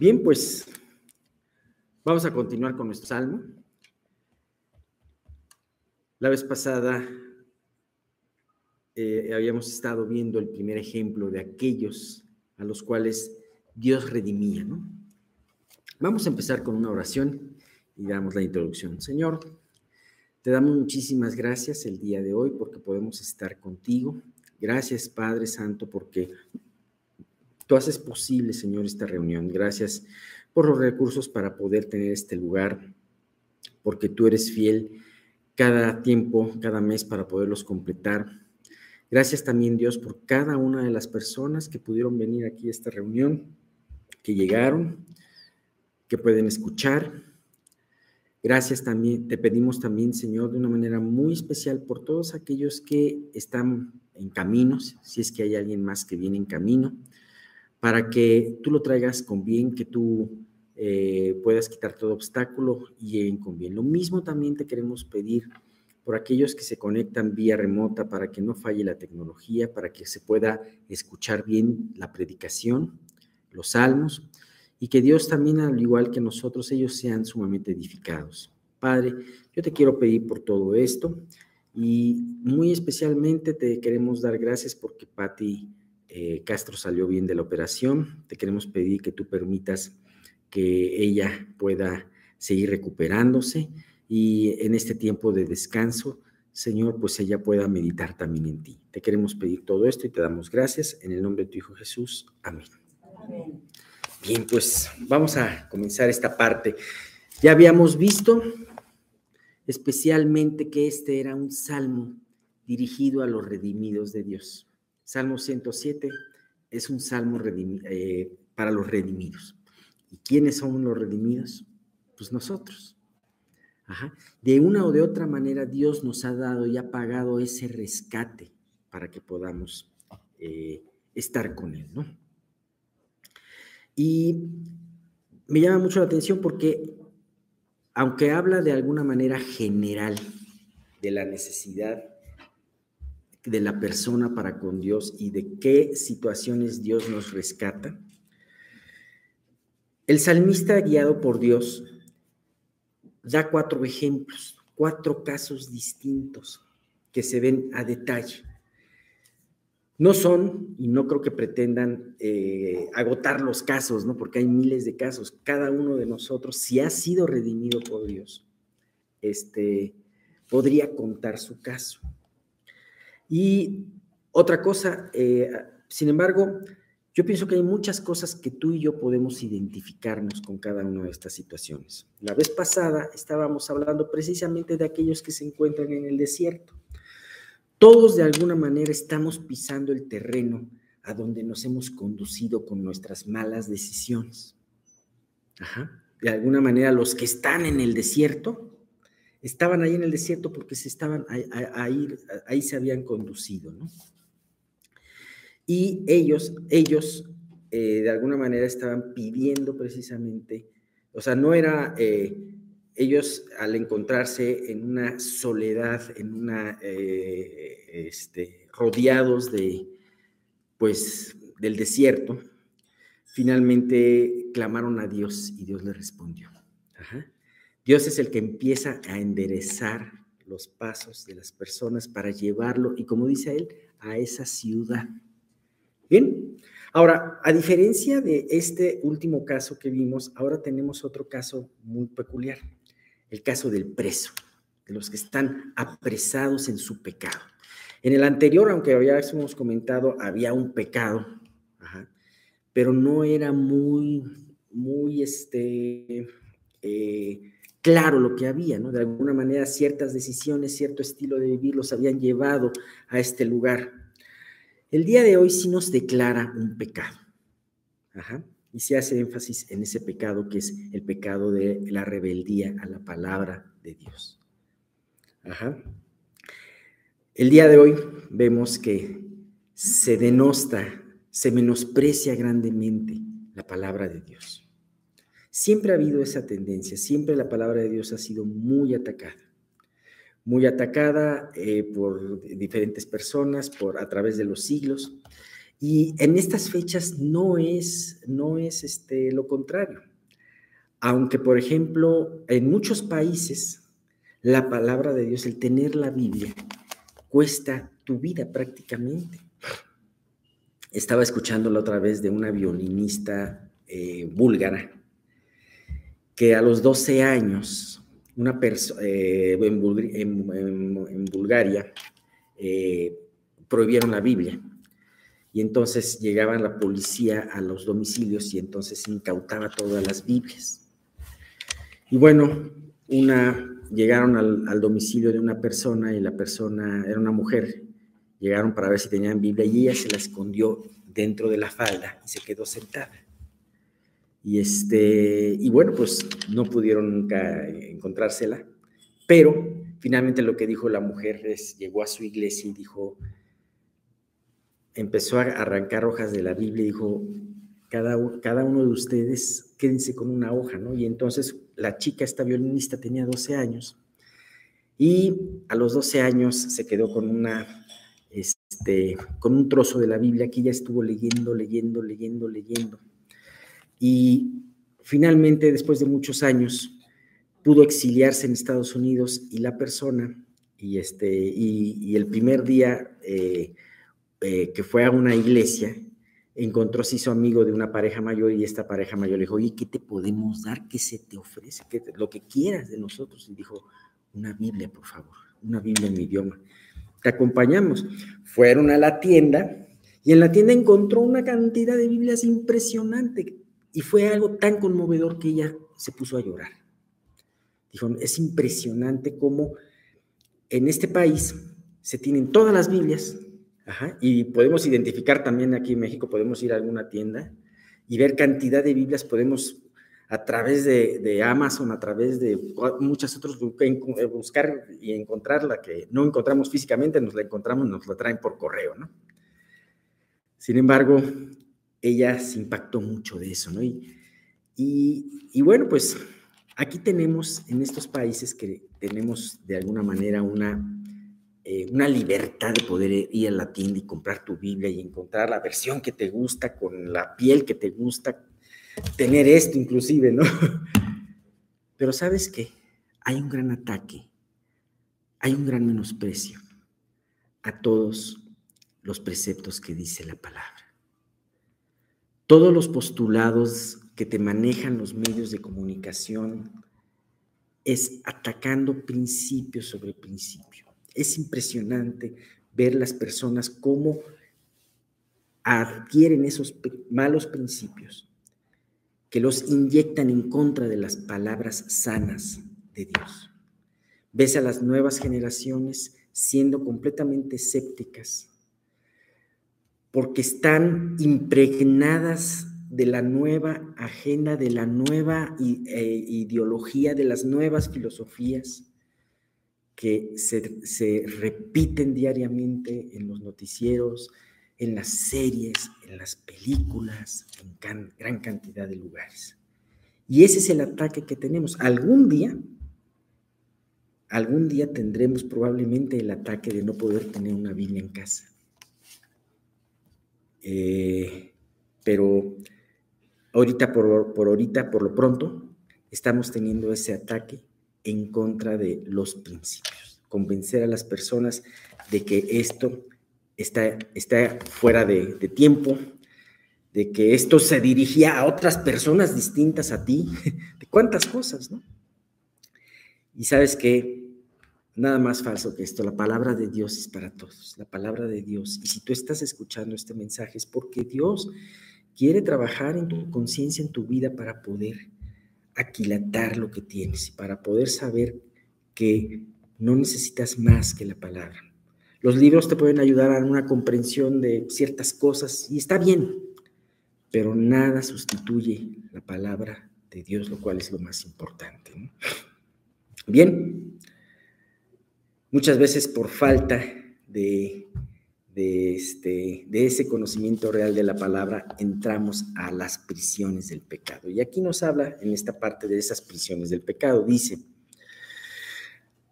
Bien, pues vamos a continuar con nuestro salmo. La vez pasada eh, habíamos estado viendo el primer ejemplo de aquellos a los cuales Dios redimía, ¿no? Vamos a empezar con una oración y damos la introducción. Señor, te damos muchísimas gracias el día de hoy porque podemos estar contigo. Gracias, Padre Santo, porque tú haces posible, Señor, esta reunión. Gracias por los recursos para poder tener este lugar, porque tú eres fiel cada tiempo, cada mes para poderlos completar. Gracias también, Dios, por cada una de las personas que pudieron venir aquí a esta reunión, que llegaron, que pueden escuchar. Gracias también, te pedimos también, Señor, de una manera muy especial por todos aquellos que están en caminos, si es que hay alguien más que viene en camino, para que tú lo traigas con bien, que tú eh, puedas quitar todo obstáculo y lleguen con bien. Lo mismo también te queremos pedir por aquellos que se conectan vía remota para que no falle la tecnología, para que se pueda escuchar bien la predicación, los salmos, y que Dios también, al igual que nosotros, ellos sean sumamente edificados. Padre, yo te quiero pedir por todo esto y muy especialmente te queremos dar gracias porque Patti eh, Castro salió bien de la operación. Te queremos pedir que tú permitas que ella pueda seguir recuperándose y en este tiempo de descanso, Señor, pues ella pueda meditar también en ti. Te queremos pedir todo esto y te damos gracias en el nombre de tu Hijo Jesús. Amén. Bien, pues vamos a comenzar esta parte. Ya habíamos visto especialmente que este era un salmo dirigido a los redimidos de Dios. Salmo 107 es un salmo eh, para los redimidos. ¿Y quiénes son los redimidos? Pues nosotros. De una o de otra manera Dios nos ha dado y ha pagado ese rescate para que podamos eh, estar con Él, ¿no? Y me llama mucho la atención porque, aunque habla de alguna manera general de la necesidad de la persona para con Dios y de qué situaciones Dios nos rescata, el salmista guiado por Dios da cuatro ejemplos, cuatro casos distintos que se ven a detalle. No son, y no creo que pretendan eh, agotar los casos, ¿no? Porque hay miles de casos. Cada uno de nosotros, si ha sido redimido por Dios, este, podría contar su caso. Y otra cosa, eh, sin embargo, yo pienso que hay muchas cosas que tú y yo podemos identificarnos con cada una de estas situaciones. La vez pasada estábamos hablando precisamente de aquellos que se encuentran en el desierto. Todos de alguna manera estamos pisando el terreno a donde nos hemos conducido con nuestras malas decisiones. De alguna manera los que están en el desierto estaban ahí en el desierto porque se estaban ahí, ahí se habían conducido, ¿no? Y ellos, ellos eh, de alguna manera estaban pidiendo precisamente, o sea, no era, eh, ellos al encontrarse en una soledad, en una, eh, este, rodeados de, pues, del desierto, finalmente clamaron a Dios y Dios les respondió. Dios es el que empieza a enderezar los pasos de las personas para llevarlo, y como dice él, a esa ciudad. Bien, ahora, a diferencia de este último caso que vimos, ahora tenemos otro caso muy peculiar, el caso del preso, de los que están apresados en su pecado. En el anterior, aunque habíamos comentado, había un pecado, pero no era muy, muy este, eh, claro lo que había, ¿no? De alguna manera, ciertas decisiones, cierto estilo de vivir los habían llevado a este lugar. El día de hoy sí nos declara un pecado. Y se hace énfasis en ese pecado que es el pecado de la rebeldía a la palabra de Dios. El día de hoy vemos que se denosta, se menosprecia grandemente la palabra de Dios. Siempre ha habido esa tendencia, siempre la palabra de Dios ha sido muy atacada muy atacada eh, por diferentes personas por, a través de los siglos. Y en estas fechas no es, no es este, lo contrario. Aunque, por ejemplo, en muchos países, la palabra de Dios, el tener la Biblia, cuesta tu vida prácticamente. Estaba escuchando la otra vez de una violinista eh, búlgara que a los 12 años, una persona eh, en, Bulgaria eh, prohibieron la Biblia y entonces llegaba la policía a los domicilios y entonces incautaba todas las Biblias. Y bueno, una, llegaron al, domicilio de una persona y la persona era una mujer. Llegaron para ver si tenían Biblia y ella se la escondió dentro de la falda y se quedó sentada. Y, este, y bueno, pues no pudieron nunca encontrársela, pero finalmente lo que dijo la mujer es, llegó a su iglesia y dijo, empezó a arrancar hojas de la Biblia y dijo, cada, cada uno de ustedes quédense con una hoja, ¿no? Y entonces la chica, esta violinista, tenía 12 años y a los 12 años se quedó con una, este, con un trozo de la Biblia que ella estuvo leyendo, leyendo, leyendo, leyendo. Y finalmente, después de muchos años, pudo exiliarse en Estados Unidos y la persona, y, este, y, el primer día eh, eh, que fue a una iglesia, encontró, se hizo amigo de una pareja mayor y esta pareja mayor le dijo, oye, ¿qué te podemos dar? ¿Qué se te ofrece? ¿Qué lo que quieras de nosotros. Y dijo, una Biblia, por favor, una Biblia en mi idioma. Te acompañamos. Fueron a la tienda y en la tienda encontró una cantidad de Biblias impresionante y fue algo tan conmovedor que ella se puso a llorar. Dijo, es impresionante cómo en este país se tienen todas las Biblias, y podemos identificar también aquí en México, podemos ir a alguna tienda y ver cantidad de Biblias, podemos a través de, Amazon, a través de muchas otras, eh, buscar y encontrar la que no encontramos físicamente, nos la encontramos, nos la traen por correo, ¿no? Sin embargo, ella se impactó mucho de eso, ¿no? Y, bueno, pues aquí tenemos en estos países que tenemos de alguna manera una eh, una libertad de poder ir a la tienda y comprar tu Biblia y encontrar la versión que te gusta, con la piel que te gusta, tener esto inclusive, ¿no? Pero sabes qué, hay un gran ataque, hay un gran menosprecio a todos los preceptos que dice la palabra. Todos los postulados que te manejan los medios de comunicación es atacando principio sobre principio es impresionante ver las personas cómo adquieren esos malos principios que los inyectan en contra de las palabras sanas de Dios. Ves a las nuevas generaciones siendo completamente escépticas porque están impregnadas de la nueva agenda, de la nueva eh, ideología, de las nuevas filosofías que se, repiten diariamente en los noticieros, en las series, en las películas, en gran cantidad de lugares. Y ese es el ataque que tenemos. Algún día, algún día tendremos probablemente el ataque de no poder tener una Biblia en casa. Eh, pero ahorita por, por ahorita, por lo pronto, estamos teniendo ese ataque en contra de los principios, convencer a las personas de que esto está, está fuera de, tiempo, de que esto se dirigía a otras personas distintas a ti, de cuántas cosas, ¿no? Y sabes que nada más falso que esto, la palabra de Dios es para todos, la palabra de Dios. Y si tú estás escuchando este mensaje es porque Dios quiere trabajar en tu conciencia, en tu vida para poder aquilatar lo que tienes para poder saber que no necesitas más que la palabra. Los libros te pueden ayudar a una comprensión de ciertas cosas y está bien, pero nada sustituye la palabra de Dios, lo cual es lo más importante. Bien, muchas veces por falta de de, este, de ese conocimiento real de la palabra, entramos a las prisiones del pecado. Y aquí nos habla en esta parte de esas prisiones del pecado. Dice,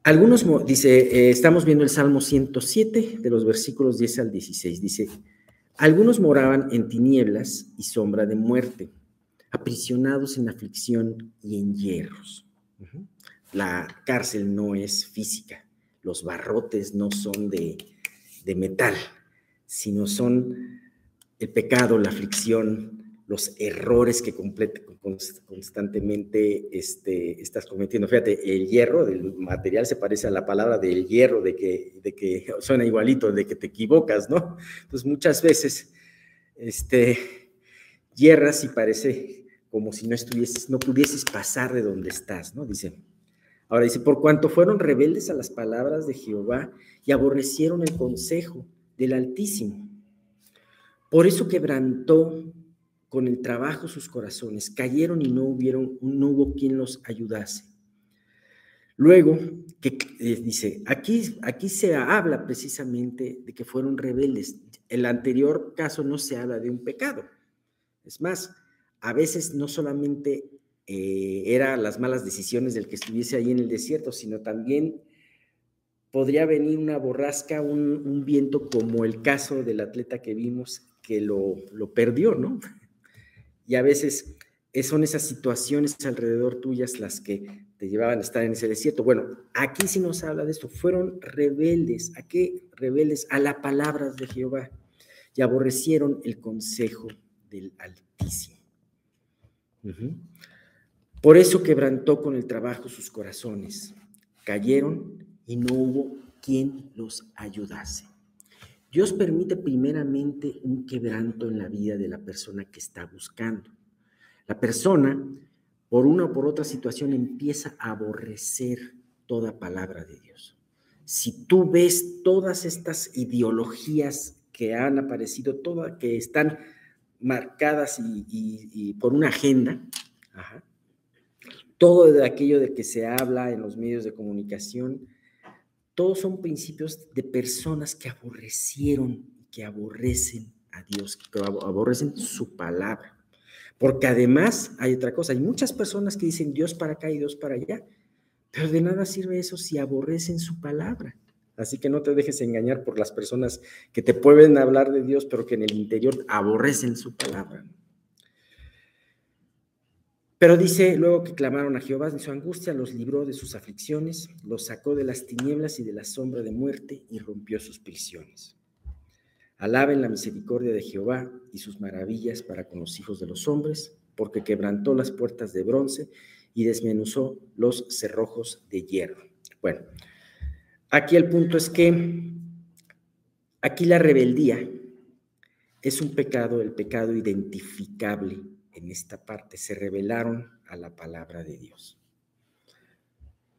algunos, dice, eh, estamos viendo el Salmo 107 de los versículos 10 al 16. Dice, Algunos moraban en tinieblas y sombra de muerte, aprisionados en aflicción y en hierros. La cárcel no es física, los barrotes no son de, de metal, sino son el pecado, la aflicción, los errores que constantemente este, estás cometiendo. Fíjate, el hierro del material se parece a la palabra del hierro, de que, de que suena igualito, de que te equivocas, ¿no? Entonces muchas veces este, hierras y parece como si no estuvieses, no pudieses pasar de donde estás, ¿no? Dice. Ahora dice, por cuanto fueron rebeldes a las palabras de Jehová y aborrecieron el consejo del Altísimo. Por eso quebrantó con el trabajo sus corazones, cayeron y no, hubieron, no hubo quien los ayudase. Luego, que eh, dice, aquí, aquí se habla precisamente de que fueron rebeldes. El anterior caso no se habla de un pecado. Es más, a veces no solamente eh, eran las malas decisiones del que estuviese ahí en el desierto, sino también podría venir una borrasca, un, viento como el caso del atleta que vimos que lo, perdió, ¿no? Y a veces son esas situaciones alrededor tuyas las que te llevaban a estar en ese desierto. Bueno, aquí sí nos habla de esto. Fueron rebeldes. ¿A qué rebeldes? A la palabra de Jehová. Y aborrecieron el consejo del Altísimo. Por eso quebrantó con el trabajo sus corazones. Cayeron y no hubo quien los ayudase. Dios permite primeramente un quebranto en la vida de la persona que está buscando. La persona, por una o por otra situación, empieza a aborrecer toda palabra de Dios. Si tú ves todas estas ideologías que han aparecido, todas que están marcadas y, por una agenda, todo de aquello de que se habla en los medios de comunicación, todos son principios de personas que aborrecieron, que aborrecen a Dios, que aborrecen su palabra. Porque además hay otra cosa, hay muchas personas que dicen Dios para acá y Dios para allá, pero de nada sirve eso si aborrecen su palabra. Así que no te dejes engañar por las personas que te pueden hablar de Dios, pero que en el interior aborrecen su palabra. Pero dice luego que clamaron a Jehová en su angustia, los libró de sus aflicciones, los sacó de las tinieblas y de la sombra de muerte y rompió sus prisiones. Alaben la misericordia de Jehová y sus maravillas para con los hijos de los hombres, porque quebrantó las puertas de bronce y desmenuzó los cerrojos de hierro. Bueno, aquí el punto es que aquí la rebeldía es un pecado, el pecado identificable en esta parte, se revelaron a la palabra de Dios.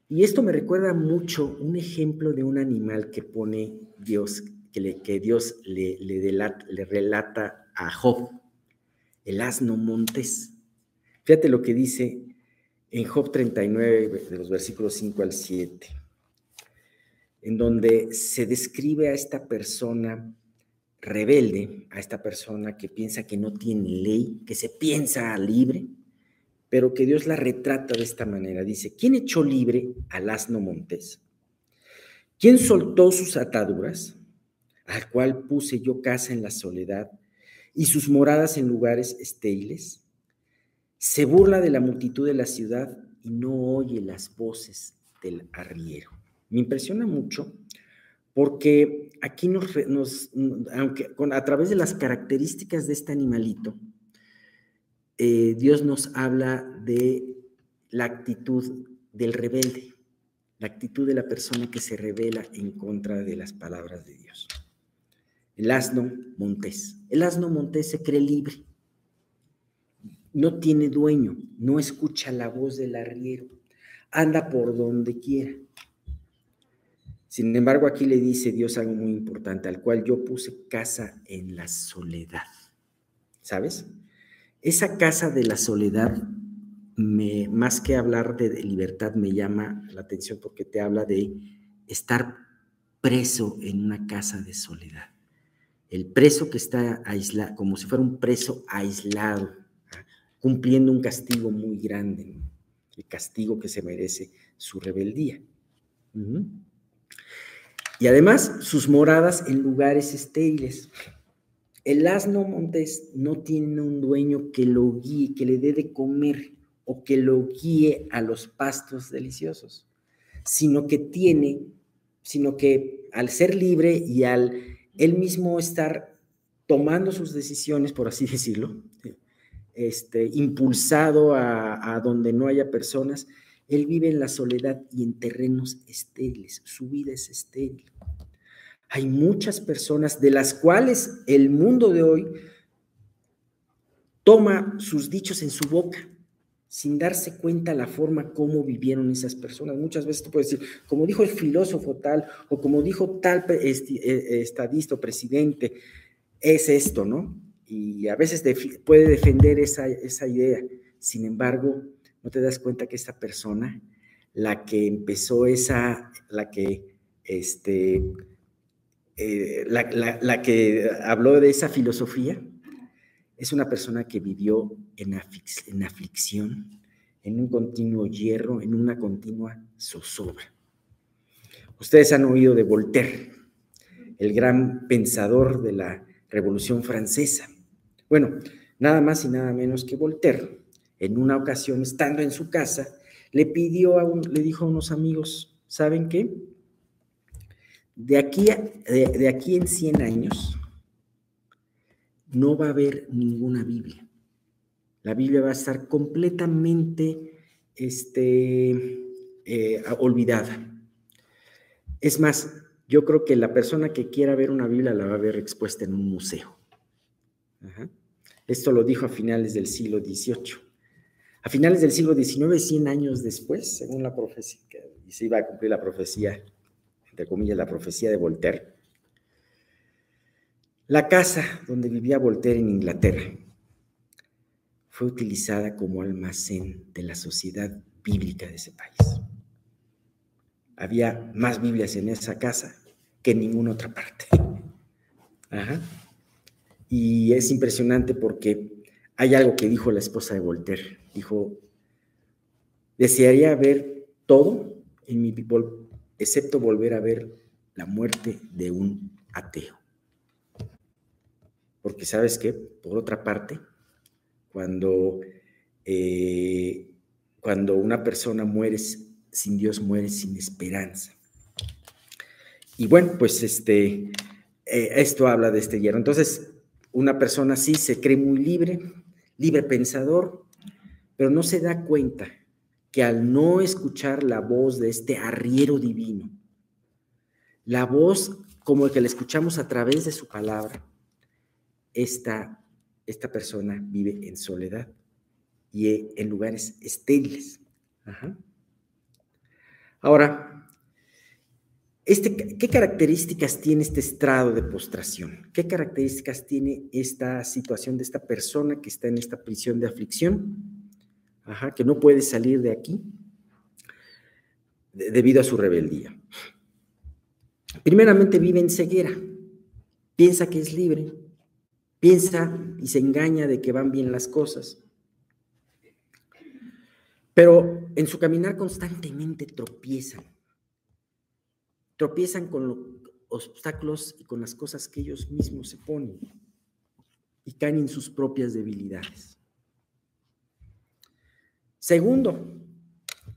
Y esto me recuerda mucho un ejemplo de un animal que pone Dios, que, le, que Dios le, le, relata a Job, el asno montés. Fíjate lo que dice en Job 39, de los versículos 5 al 7, en donde se describe a esta persona rebelde a esta persona que piensa que no tiene ley, que se piensa libre, pero que Dios la retrata de esta manera. Dice, ¿quién echó libre al asno montés? ¿Quién soltó sus ataduras? Al cual puse yo casa en la soledad y sus moradas en lugares estériles. Se burla de la multitud de la ciudad y no oye las voces del arriero. Me impresiona mucho porque aquí nos, aunque a través de las características de este animalito, eh, Dios nos habla de la actitud del rebelde, la actitud de la persona que se revela en contra de las palabras de Dios. El asno montés. El asno montés se cree libre. No tiene dueño, no escucha la voz del arriero, anda por donde quiera. Sin embargo, aquí le dice Dios algo muy importante, al cual yo puse casa en la soledad. ¿Sabes? Esa casa de la soledad, más que hablar de libertad, me llama la atención porque te habla de estar preso en una casa de soledad. El preso que está aislado, como si fuera un preso aislado, ¿ah? cumpliendo un castigo muy grande, el castigo que se merece su rebeldía. Y además sus moradas en lugares estériles. El asno montés no tiene un dueño que lo guíe, que le dé de comer o que lo guíe a los pastos deliciosos, sino que tiene, sino que al ser libre y al él mismo estar tomando sus decisiones, por así decirlo, este, impulsado a, a donde no haya personas, él vive en la soledad y en terrenos estériles, su vida es estéril. Hay muchas personas de las cuales el mundo de hoy toma sus dichos en su boca sin darse cuenta la forma como vivieron esas personas. Muchas veces tú puedes decir, como dijo el filósofo tal, o como dijo tal eh, estadista o presidente, es esto, ¿no? Y a veces puede defender esa idea. Sin embargo, no te das cuenta que esta persona, la que empezó esa, la que este, eh, la, que habló de esa filosofía es una persona que vivió en, en aflicción, en un continuo hierro, en una continua zozobra. Ustedes han oído de Voltaire, el gran pensador de la Revolución Francesa. Bueno, nada más y nada menos que Voltaire, en una ocasión, estando en su casa, le pidió a un, le dijo a unos amigos, ¿saben qué? De aquí, de, aquí en 100 años no va a haber ninguna Biblia. La Biblia va a estar completamente este, eh, olvidada. Es más, yo creo que la persona que quiera ver una Biblia la va a ver expuesta en un museo. Esto lo dijo a finales del siglo XVIII. A finales del siglo XIX, 100 años después, según la profecía, y se iba a cumplir la profecía entre comillas, la profecía de Voltaire. La casa donde vivía Voltaire en Inglaterra fue utilizada como almacén de la sociedad bíblica de ese país. Había más Biblias en esa casa que en ninguna otra parte. Y es impresionante porque hay algo que dijo la esposa de Voltaire. Dijo, desearía ver todo en mi, excepto volver a ver la muerte de un ateo. Porque sabes qué, por otra parte, cuando, eh, cuando una persona muere sin Dios, muere sin esperanza. Y bueno, pues este, eh, esto habla de este hierro. Entonces, una persona así se cree muy libre, libre pensador, pero no se da cuenta que al no escuchar la voz de este arriero divino, la voz como el que la escuchamos a través de su palabra, esta, esta persona vive en soledad y en lugares estériles. Ahora, este, ¿qué características tiene este estrado de postración? ¿Qué características tiene esta situación de esta persona que está en esta prisión de aflicción? Que no puede salir de aquí debido a su rebeldía. Primeramente vive en ceguera, piensa que es libre, piensa y se engaña de que van bien las cosas. Pero en su caminar constantemente tropiezan. Tropiezan con los obstáculos y con las cosas que ellos mismos se ponen y caen en sus propias debilidades. Segundo,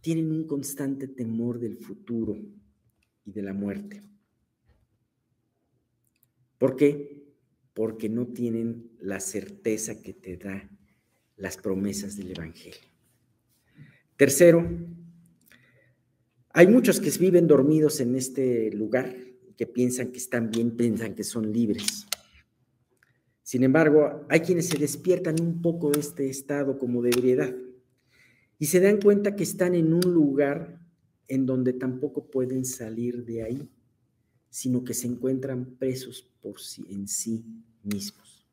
tienen un constante temor del futuro y de la muerte. ¿Por qué? Porque no tienen la certeza que te da las promesas del Evangelio. Tercero, hay muchos que viven dormidos en este lugar, que piensan que están bien, piensan que son libres. Sin embargo, hay quienes se despiertan un poco de este estado como de ebriedad y se dan cuenta que están en un lugar en donde tampoco pueden salir de ahí, sino que se encuentran presos por sí, en sí mismos.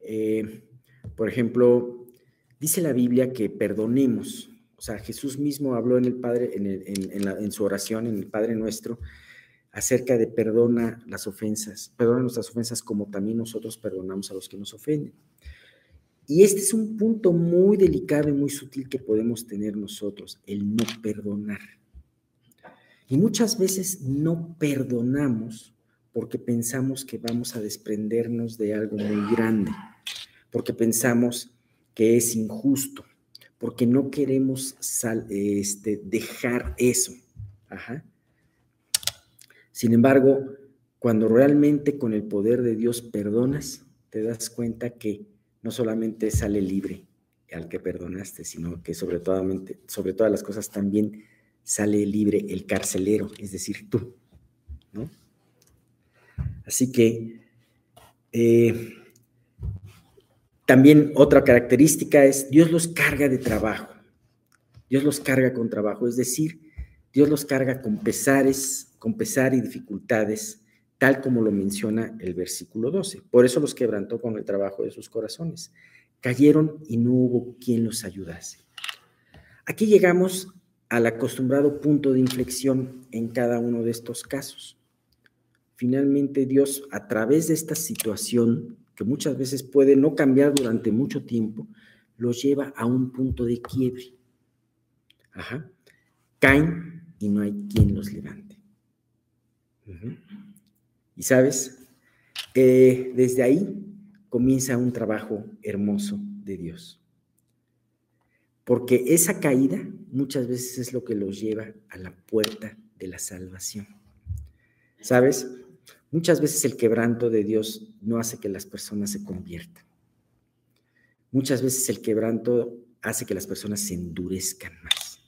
Eh, por ejemplo, dice la Biblia que perdonemos. O sea, Jesús mismo habló en el Padre, en, en su oración, en el Padre Nuestro, acerca de perdona las ofensas, perdona nuestras ofensas como también nosotros perdonamos a los que nos ofenden. Y este es un punto muy delicado y muy sutil que podemos tener nosotros, el no perdonar. Y muchas veces no perdonamos porque pensamos que vamos a desprendernos de algo muy grande, porque pensamos que es injusto, porque no queremos este, dejar eso. Sin embargo, cuando realmente con el poder de Dios perdonas, te das cuenta que no solamente sale libre al que perdonaste, sino que sobre, sobre todas las cosas también sale libre el carcelero, es decir, tú. ¿no? Así que eh, también otra característica es Dios los carga de trabajo. Dios los carga con trabajo, es decir, Dios los carga con pesares, con pesar y dificultades, tal como lo menciona el versículo 12. Por eso los quebrantó con el trabajo de sus corazones. Cayeron y no hubo quien los ayudase. Aquí llegamos al acostumbrado punto de inflexión en cada uno de estos casos. Finalmente Dios, a través de esta situación, que muchas veces puede no cambiar durante mucho tiempo, los lleva a un punto de quiebre. Ajá. Caen y no hay quien los levante. Y sabes, eh, desde ahí comienza un trabajo hermoso de Dios. Porque esa caída muchas veces es lo que los lleva a la puerta de la salvación. ¿Sabes? Muchas veces el quebranto de Dios no hace que las personas se conviertan. Muchas veces el quebranto hace que las personas se endurezcan más.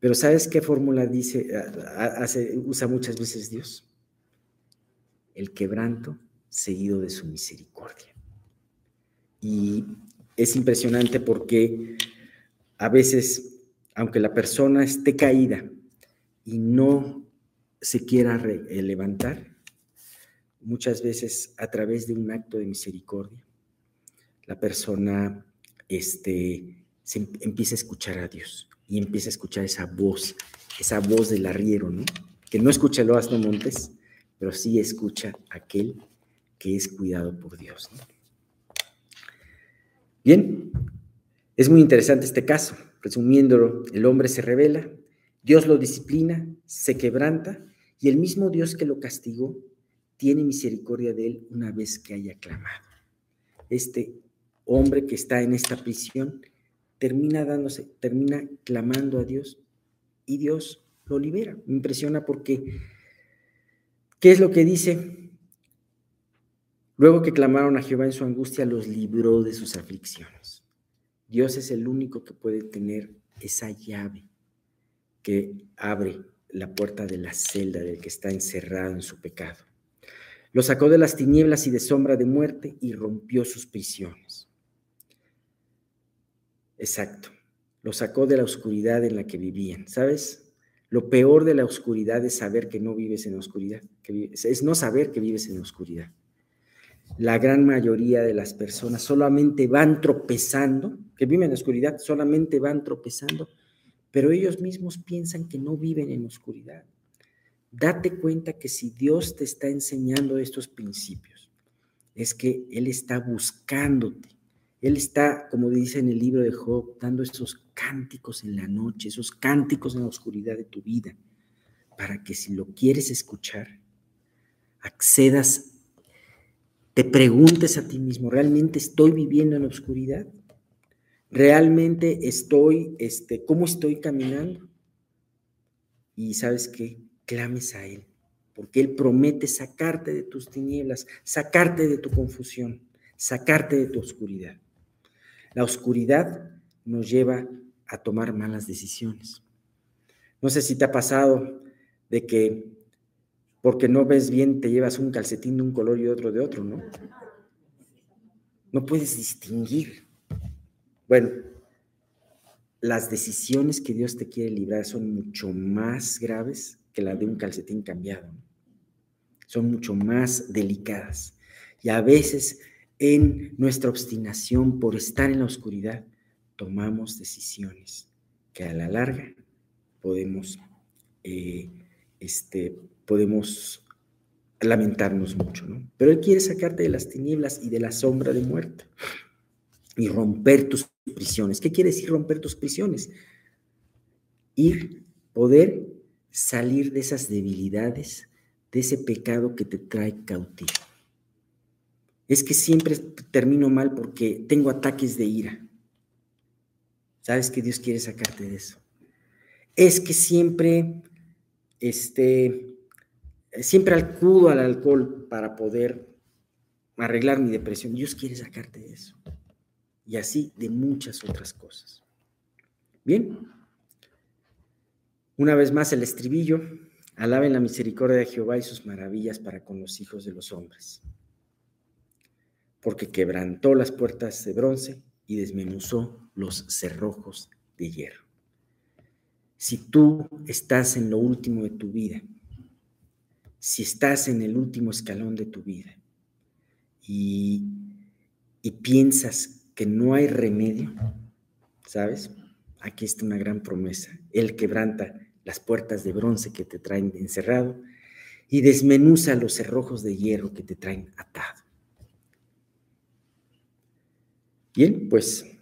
Pero ¿sabes qué fórmula dice, usa muchas veces Dios? El quebranto seguido de su misericordia. Y es impresionante porque a veces, aunque la persona esté caída y no se quiera eh, levantar, muchas veces a través de un acto de misericordia, la persona este, se em, empieza a escuchar a Dios y empieza a escuchar esa voz, esa voz del arriero, ¿no? Que no escucha el asno montes, pero sí escucha aquel que es cuidado por Dios. Bien, es muy interesante este caso. Resumiéndolo, el hombre se revela, Dios lo disciplina, se quebranta y el mismo Dios que lo castigó tiene misericordia de él una vez que haya clamado. Este hombre que está en esta prisión termina dándose, termina clamando a Dios y Dios lo libera. Me impresiona porque, ¿qué es lo que dice? Luego que clamaron a Jehová en su angustia, los libró de sus aflicciones. Dios es el único que puede tener esa llave que abre la puerta de la celda del que está encerrado en su pecado. Lo sacó de las tinieblas y de sombra de muerte y rompió sus prisiones. Exacto. Lo sacó de la oscuridad en la que vivían. ¿Sabes? Lo peor de la oscuridad es saber que no vives en la oscuridad, que es no saber que vives en la oscuridad. La gran mayoría de las personas solamente van tropezando, que viven en la oscuridad, solamente van tropezando pero ellos mismos piensan que no viven en oscuridad. Date cuenta que si Dios te está enseñando estos principios, es que Él está buscándote. Él está, como dice en el libro de Job, dando esos cánticos en la noche, esos cánticos en la oscuridad de tu vida, para que si lo quieres escuchar, accedas, te preguntes a ti mismo, ¿realmente estoy viviendo en la oscuridad? realmente estoy, este, cómo estoy caminando. Y sabes qué, clames a Él, porque Él promete sacarte de tus tinieblas, sacarte de tu confusión, sacarte de tu oscuridad. La oscuridad nos lleva a tomar malas decisiones. No sé si te ha pasado de que porque no ves bien te llevas un calcetín de un color y otro de otro, ¿no? No puedes distinguir. Bueno, las decisiones que Dios te quiere librar son mucho más graves que la de un calcetín cambiado. Son mucho más delicadas. Y a veces en nuestra obstinación por estar en la oscuridad, tomamos decisiones que a la larga podemos, eh, este, podemos lamentarnos mucho, ¿no? Pero Él quiere sacarte de las tinieblas y de la sombra de muerte y romper tus prisiones. ¿Qué quiere decir romper tus prisiones? Ir, poder salir de esas debilidades de ese pecado que te trae cautivo. Es que siempre termino mal porque tengo ataques de ira. ¿Sabes que Dios quiere sacarte de eso? Es que siempre, este, siempre acudo al alcohol para poder arreglar mi depresión. Dios quiere sacarte de eso. Y así de muchas otras cosas. Bien. Una vez más el estribillo. Alaben la misericordia de Jehová y sus maravillas para con los hijos de los hombres. Porque quebrantó las puertas de bronce y desmenuzó los cerrojos de hierro. Si tú estás en lo último de tu vida, si estás en el último escalón de tu vida y, y piensas que no hay remedio, ¿sabes? Aquí está una gran promesa. Él quebranta las puertas de bronce que te traen encerrado y desmenuza los cerrojos de hierro que te traen atado. Bien, pues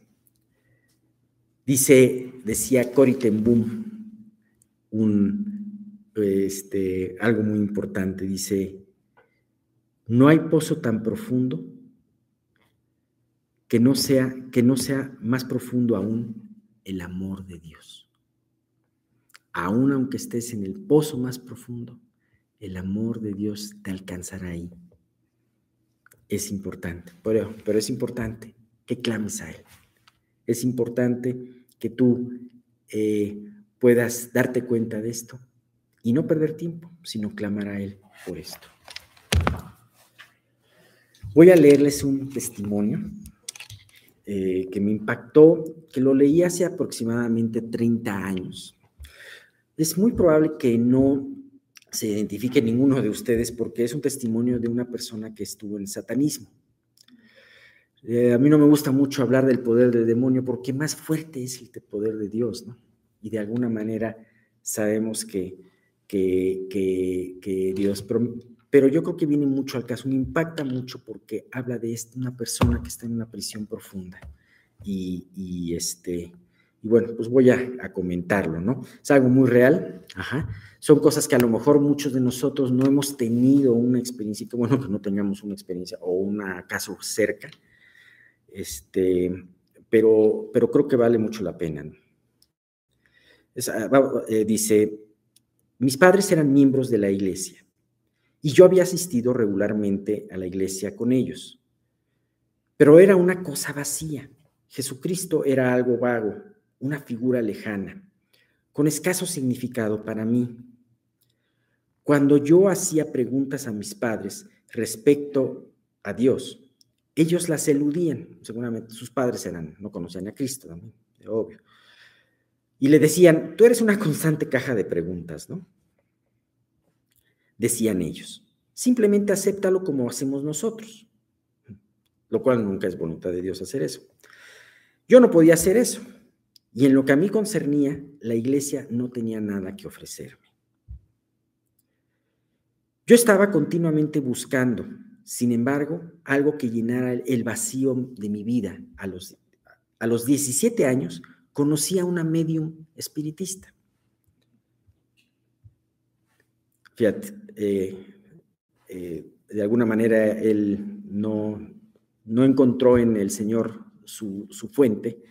dice, decía Cory ten un, este, algo muy importante, dice, no hay pozo tan profundo que no sea, que no sea más profundo aún el amor de Dios aun aunque estés en el pozo más profundo, el amor de Dios te alcanzará ahí. Es importante, pero, pero es importante que clames a Él. Es importante que tú eh, puedas darte cuenta de esto y no perder tiempo, sino clamar a Él por esto. Voy a leerles un testimonio eh, que me impactó, que lo leí hace aproximadamente 30 años es muy probable que no se identifique ninguno de ustedes porque es un testimonio de una persona que estuvo en el satanismo. Eh, a mí no me gusta mucho hablar del poder del demonio porque más fuerte es el poder de Dios, ¿no? Y de alguna manera sabemos que, que, Dios, pero, yo creo que viene mucho al caso, me impacta mucho porque habla de una persona que está en una prisión profunda y, y este, y bueno, pues voy a, comentarlo, ¿no? Es algo muy real, ajá. Son cosas que a lo mejor muchos de nosotros no hemos tenido una experiencia, bueno que no tengamos una experiencia o un caso cerca, este, pero, pero creo que vale mucho la pena. Ah, eh, dice, mis padres eran miembros de la iglesia y yo había asistido regularmente a la iglesia con ellos, pero era una cosa vacía. Jesucristo era algo vago, una figura lejana, con escaso significado para mí. Cuando yo hacía preguntas a mis padres respecto a Dios, ellos las eludían. Seguramente sus padres eran, no conocían a Cristo también, obvio. Y le decían, tú eres una constante caja de preguntas, ¿no? Decían ellos, simplemente acéptalo como hacemos nosotros, lo cual nunca es voluntad de Dios hacer eso. Yo no podía hacer eso. Y en lo que a mí concernía, la iglesia no tenía nada que ofrecerme. Yo estaba continuamente buscando, sin embargo, algo que llenara el vacío de mi vida. A los, a los 17 años conocí a una medium espiritista. Fíjate, eh, eh, de alguna manera él no, no encontró en el Señor su, su fuente,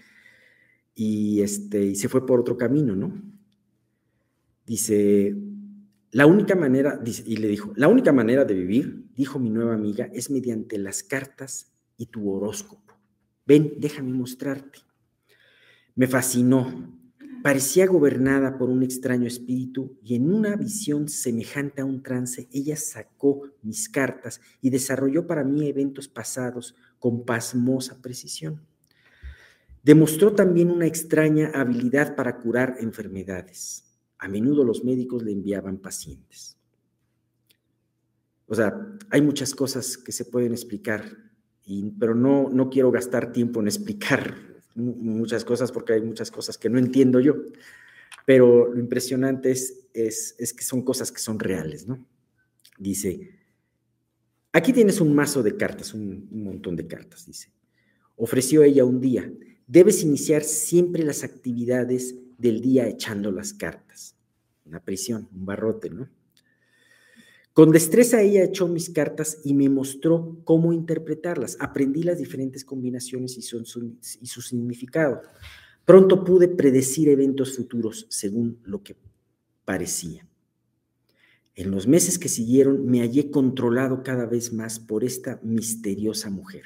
y, este, y se fue por otro camino, ¿no? Dice, la única manera, y le dijo, la única manera de vivir, dijo mi nueva amiga, es mediante las cartas y tu horóscopo. Ven, déjame mostrarte. Me fascinó. Parecía gobernada por un extraño espíritu y en una visión semejante a un trance, ella sacó mis cartas y desarrolló para mí eventos pasados con pasmosa precisión. Demostró también una extraña habilidad para curar enfermedades. A menudo los médicos le enviaban pacientes. O sea, hay muchas cosas que se pueden explicar, pero no, no quiero gastar tiempo en explicar muchas cosas porque hay muchas cosas que no entiendo yo. Pero lo impresionante es, es, que son cosas que son reales, ¿no? Dice, aquí tienes un mazo de cartas, un montón de cartas, dice. Ofreció ella un día Debes iniciar siempre las actividades del día echando las cartas. Una prisión, un barrote, ¿no? Con destreza ella echó mis cartas y me mostró cómo interpretarlas. Aprendí las diferentes combinaciones y, su significado. Pronto pude predecir eventos futuros según lo que parecía. En los meses que siguieron me hallé controlado cada vez más por esta misteriosa mujer.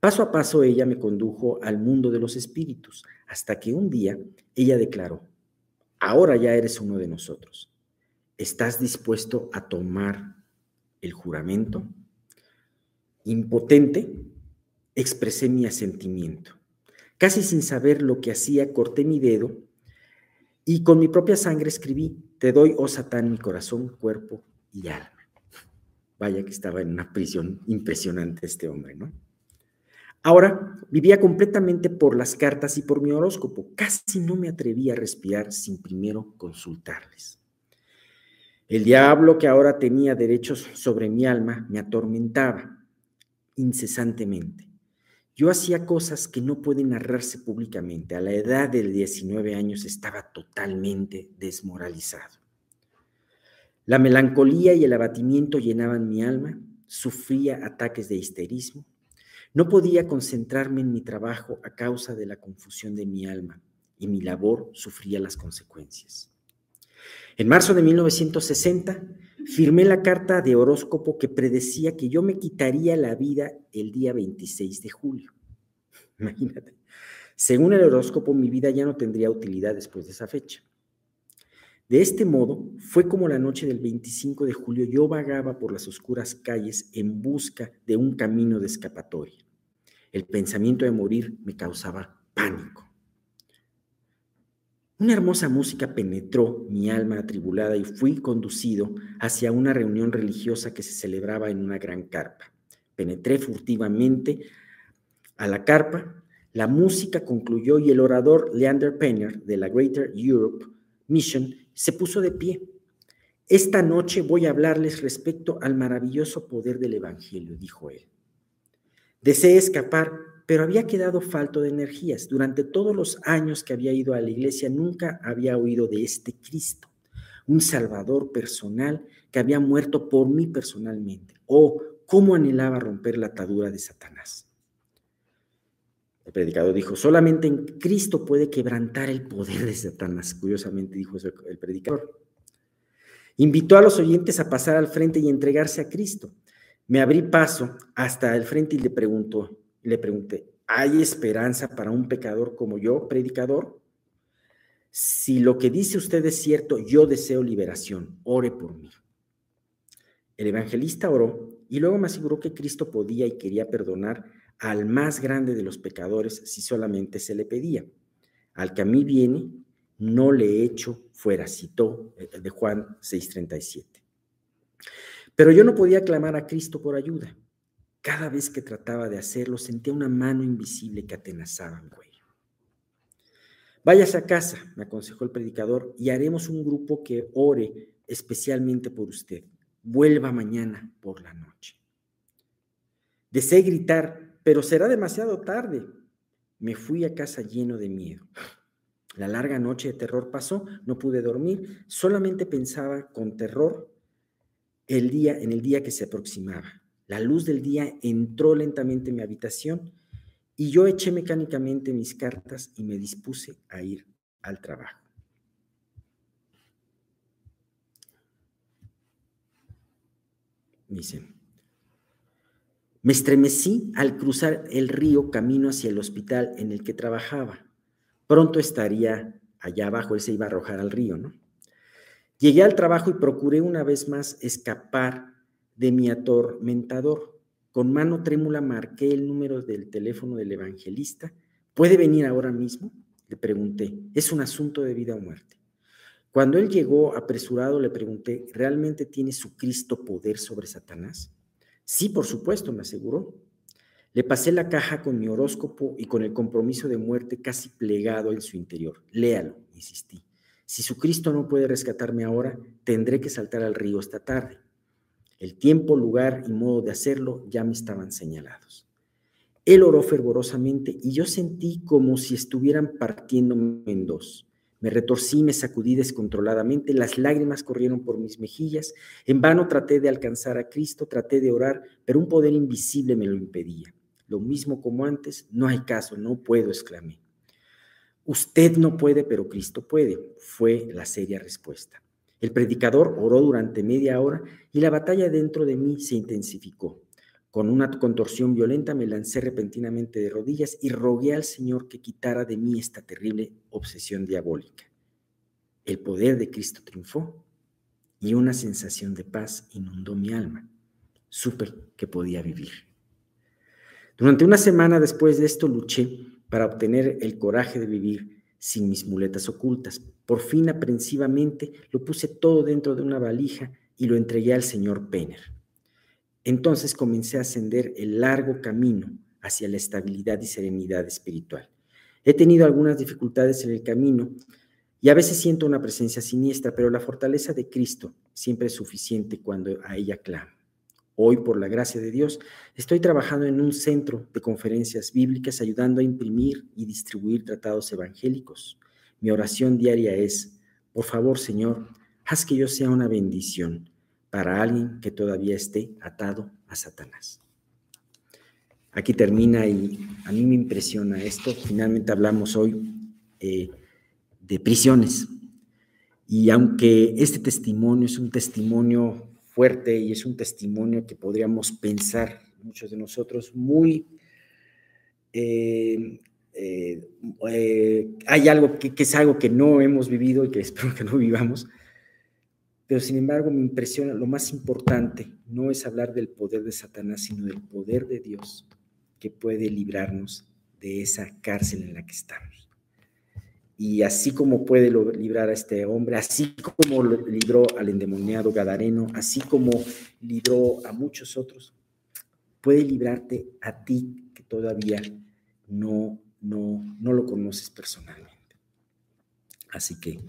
Paso a paso ella me condujo al mundo de los espíritus, hasta que un día ella declaró, ahora ya eres uno de nosotros. ¿Estás dispuesto a tomar el juramento? Impotente, expresé mi asentimiento. Casi sin saber lo que hacía, corté mi dedo y con mi propia sangre escribí, te doy, oh Satán, mi corazón, cuerpo y alma. Vaya que estaba en una prisión impresionante este hombre, ¿no? Ahora vivía completamente por las cartas y por mi horóscopo. Casi no me atrevía a respirar sin primero consultarles. El diablo que ahora tenía derechos sobre mi alma me atormentaba incesantemente. Yo hacía cosas que no pueden narrarse públicamente. A la edad de 19 años estaba totalmente desmoralizado. La melancolía y el abatimiento llenaban mi alma, sufría ataques de histerismo. No podía concentrarme en mi trabajo a causa de la confusión de mi alma y mi labor sufría las consecuencias. En marzo de 1960 firmé la carta de horóscopo que predecía que yo me quitaría la vida el día 26 de julio. Imagínate. Según el horóscopo, mi vida ya no tendría utilidad después de esa fecha. De este modo, fue como la noche del 25 de julio yo vagaba por las oscuras calles en busca de un camino de escapatoria. El pensamiento de morir me causaba pánico. Una hermosa música penetró mi alma atribulada y fui conducido hacia una reunión religiosa que se celebraba en una gran carpa. Penetré furtivamente a la carpa, la música concluyó y el orador Leander Penner de la Greater Europe Mission se puso de pie. Esta noche voy a hablarles respecto al maravilloso poder del Evangelio, dijo él. Deseé escapar, pero había quedado falto de energías. Durante todos los años que había ido a la iglesia nunca había oído de este Cristo, un Salvador personal que había muerto por mí personalmente. Oh, cómo anhelaba romper la atadura de Satanás. El predicador dijo, solamente en Cristo puede quebrantar el poder de Satanás. Curiosamente dijo el predicador. Invitó a los oyentes a pasar al frente y entregarse a Cristo. Me abrí paso hasta el frente y le preguntó, le pregunté, ¿hay esperanza para un pecador como yo, predicador? Si lo que dice usted es cierto, yo deseo liberación. Ore por mí. El evangelista oró y luego me aseguró que Cristo podía y quería perdonar al más grande de los pecadores si solamente se le pedía. Al que a mí viene, no le echo fuera, citó eh, de Juan 6:37. Pero yo no podía clamar a Cristo por ayuda. Cada vez que trataba de hacerlo, sentía una mano invisible que atenazaba mi cuello. Váyase a casa, me aconsejó el predicador, y haremos un grupo que ore especialmente por usted. Vuelva mañana por la noche. Deseé gritar, pero será demasiado tarde. Me fui a casa lleno de miedo. La larga noche de terror pasó, no pude dormir, solamente pensaba con terror el día en el día que se aproximaba. La luz del día entró lentamente en mi habitación y yo eché mecánicamente mis cartas y me dispuse a ir al trabajo. Dicen, me estremecí al cruzar el río camino hacia el hospital en el que trabajaba. Pronto estaría allá abajo, él se iba a arrojar al río, ¿no? Llegué al trabajo y procuré una vez más escapar de mi atormentador. Con mano trémula marqué el número del teléfono del evangelista. ¿Puede venir ahora mismo? Le pregunté. Es un asunto de vida o muerte. Cuando él llegó apresurado, le pregunté, ¿realmente tiene su Cristo poder sobre Satanás? Sí, por supuesto, me aseguró. Le pasé la caja con mi horóscopo y con el compromiso de muerte casi plegado en su interior. Léalo, insistí. Si su Cristo no puede rescatarme ahora, tendré que saltar al río esta tarde. El tiempo, lugar y modo de hacerlo ya me estaban señalados. Él oró fervorosamente y yo sentí como si estuvieran partiéndome en dos. Me retorcí, me sacudí descontroladamente, las lágrimas corrieron por mis mejillas. En vano traté de alcanzar a Cristo, traté de orar, pero un poder invisible me lo impedía. Lo mismo como antes, no hay caso, no puedo, exclamé. Usted no puede, pero Cristo puede, fue la seria respuesta. El predicador oró durante media hora y la batalla dentro de mí se intensificó. Con una contorsión violenta me lancé repentinamente de rodillas y rogué al Señor que quitara de mí esta terrible obsesión diabólica. El poder de Cristo triunfó y una sensación de paz inundó mi alma. Supe que podía vivir. Durante una semana después de esto luché para obtener el coraje de vivir sin mis muletas ocultas. Por fin, aprensivamente, lo puse todo dentro de una valija y lo entregué al señor Penner. Entonces comencé a ascender el largo camino hacia la estabilidad y serenidad espiritual. He tenido algunas dificultades en el camino y a veces siento una presencia siniestra, pero la fortaleza de Cristo siempre es suficiente cuando a ella clamo. Hoy, por la gracia de Dios, estoy trabajando en un centro de conferencias bíblicas ayudando a imprimir y distribuir tratados evangélicos. Mi oración diaria es, por favor, Señor, haz que yo sea una bendición para alguien que todavía esté atado a Satanás. Aquí termina y a mí me impresiona esto. Finalmente hablamos hoy eh, de prisiones. Y aunque este testimonio es un testimonio fuerte y es un testimonio que podríamos pensar muchos de nosotros muy... Eh, eh, hay algo que, es algo que no hemos vivido y que espero que no vivamos, pero sin embargo me impresiona, lo más importante no es hablar del poder de Satanás, sino del poder de Dios que puede librarnos de esa cárcel en la que estamos. Y así como puede librar a este hombre, así como libró al endemoniado Gadareno, así como libró a muchos otros, puede librarte a ti que todavía no, no, no lo conoces personalmente. Así que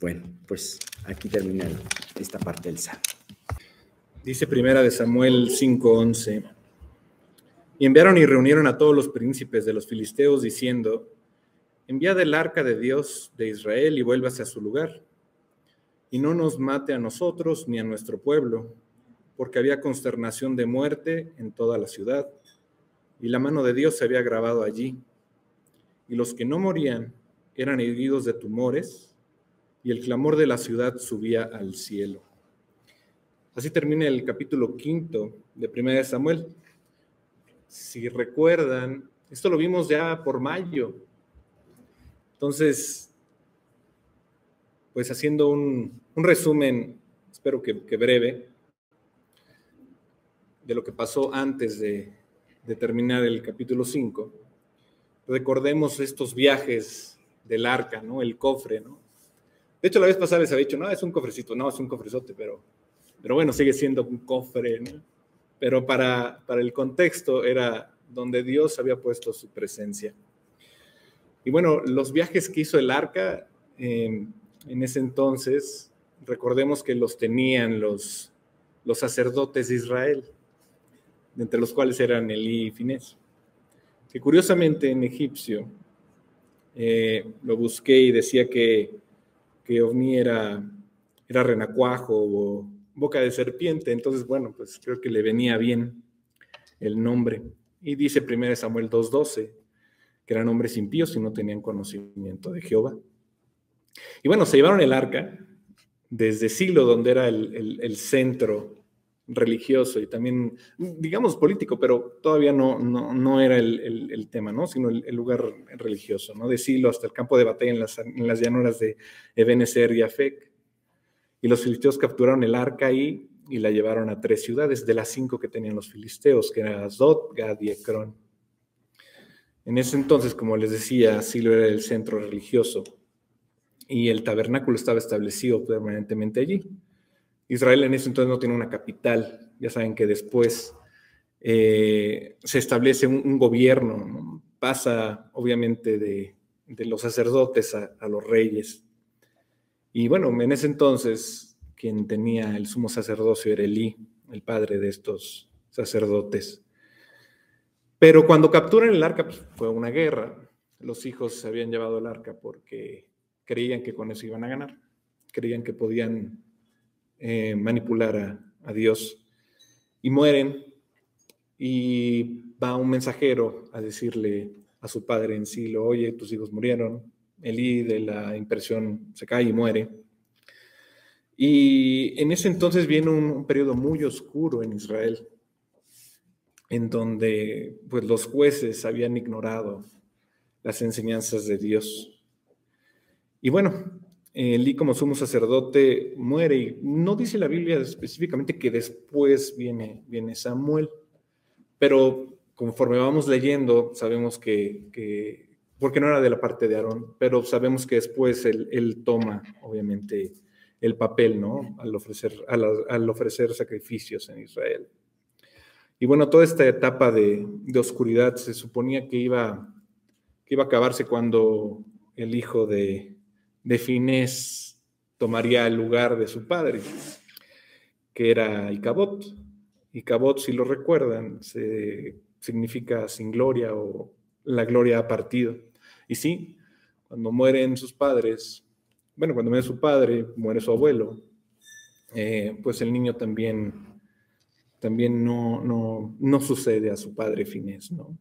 bueno, pues aquí termina esta parte del Salmo. Dice primera de Samuel 5:11. Y enviaron y reunieron a todos los príncipes de los filisteos diciendo, enviad el arca de Dios de Israel y vuélvase a su lugar, y no nos mate a nosotros ni a nuestro pueblo, porque había consternación de muerte en toda la ciudad, y la mano de Dios se había grabado allí, y los que no morían eran heridos de tumores, y el clamor de la ciudad subía al cielo. Así termina el capítulo quinto de Primera de Samuel. Si recuerdan, esto lo vimos ya por mayo. Entonces, pues haciendo un, resumen, espero que, breve, de lo que pasó antes de, de terminar el capítulo 5, recordemos estos viajes del arca, ¿no? El cofre, ¿no? De hecho, la vez pasada les había dicho, no, es un cofrecito, no, es un cofrezote, pero, pero bueno, sigue siendo un cofre, ¿no? Pero para, para el contexto era donde Dios había puesto su presencia. Y bueno, los viajes que hizo el arca em, en ese entonces, recordemos que los tenían los, los sacerdotes de Israel, entre los cuales eran Elí y Finés. Que curiosamente en egipcio, eh, lo busqué y decía que que ovni era, era renacuajo o boca de serpiente, entonces, bueno, pues creo que le venía bien el nombre. Y dice 1 Samuel 2.12, que eran hombres impíos y no tenían conocimiento de Jehová. Y bueno, se llevaron el arca desde Silo, donde era el, centro religioso y también, digamos, político, pero todavía no, no, era el, tema, ¿no? Sino el, lugar religioso, ¿no? De Silo hasta el campo de batalla en las, en las llanuras de Ebenezer y Afec. Y los filisteos capturaron el arca ahí y la llevaron a tres ciudades de las cinco que tenían los filisteos, que eran Azot, Gad y Ekron. En ese entonces, como les decía, Silo era el centro religioso y el tabernáculo estaba establecido permanentemente allí. Israel en ese entonces no tiene una capital. Ya saben que después eh, se establece un, gobierno, pasa obviamente de, los sacerdotes a, los reyes. Y bueno, en ese entonces quien tenía el sumo sacerdocio era Elí, el padre de estos sacerdotes. Pero cuando capturan el arca, pues, fue una guerra. Los hijos se habían llevado el arca porque creían que con eso iban a ganar, creían que podían eh, manipular a, a Dios y mueren y va un mensajero a decirle a su padre en Silo, oye, tus hijos murieron, Elí de la impresión se cae y muere. Y en ese entonces viene un, periodo muy oscuro en Israel, en donde pues, los jueces habían ignorado las enseñanzas de Dios. Y bueno, Elí como sumo sacerdote muere y no dice la Biblia específicamente que después viene, viene Samuel, pero conforme vamos leyendo, sabemos que, porque no era de la parte de Aarón, pero sabemos que después él, toma, obviamente, el papel, ¿no? Al ofrecer, al, ofrecer sacrificios en Israel. Y bueno, toda esta etapa de, oscuridad se suponía que iba, que iba a acabarse cuando el hijo de, de Finés tomaría el lugar de su padre, que era Icabot. Icabot, si lo recuerdan, significa sin gloria o la gloria ha partido. Y sí, cuando mueren sus padres, bueno, cuando muere su padre, muere su abuelo, eh, pues el niño también, también no, no, no, sucede a su padre Finés, ¿no?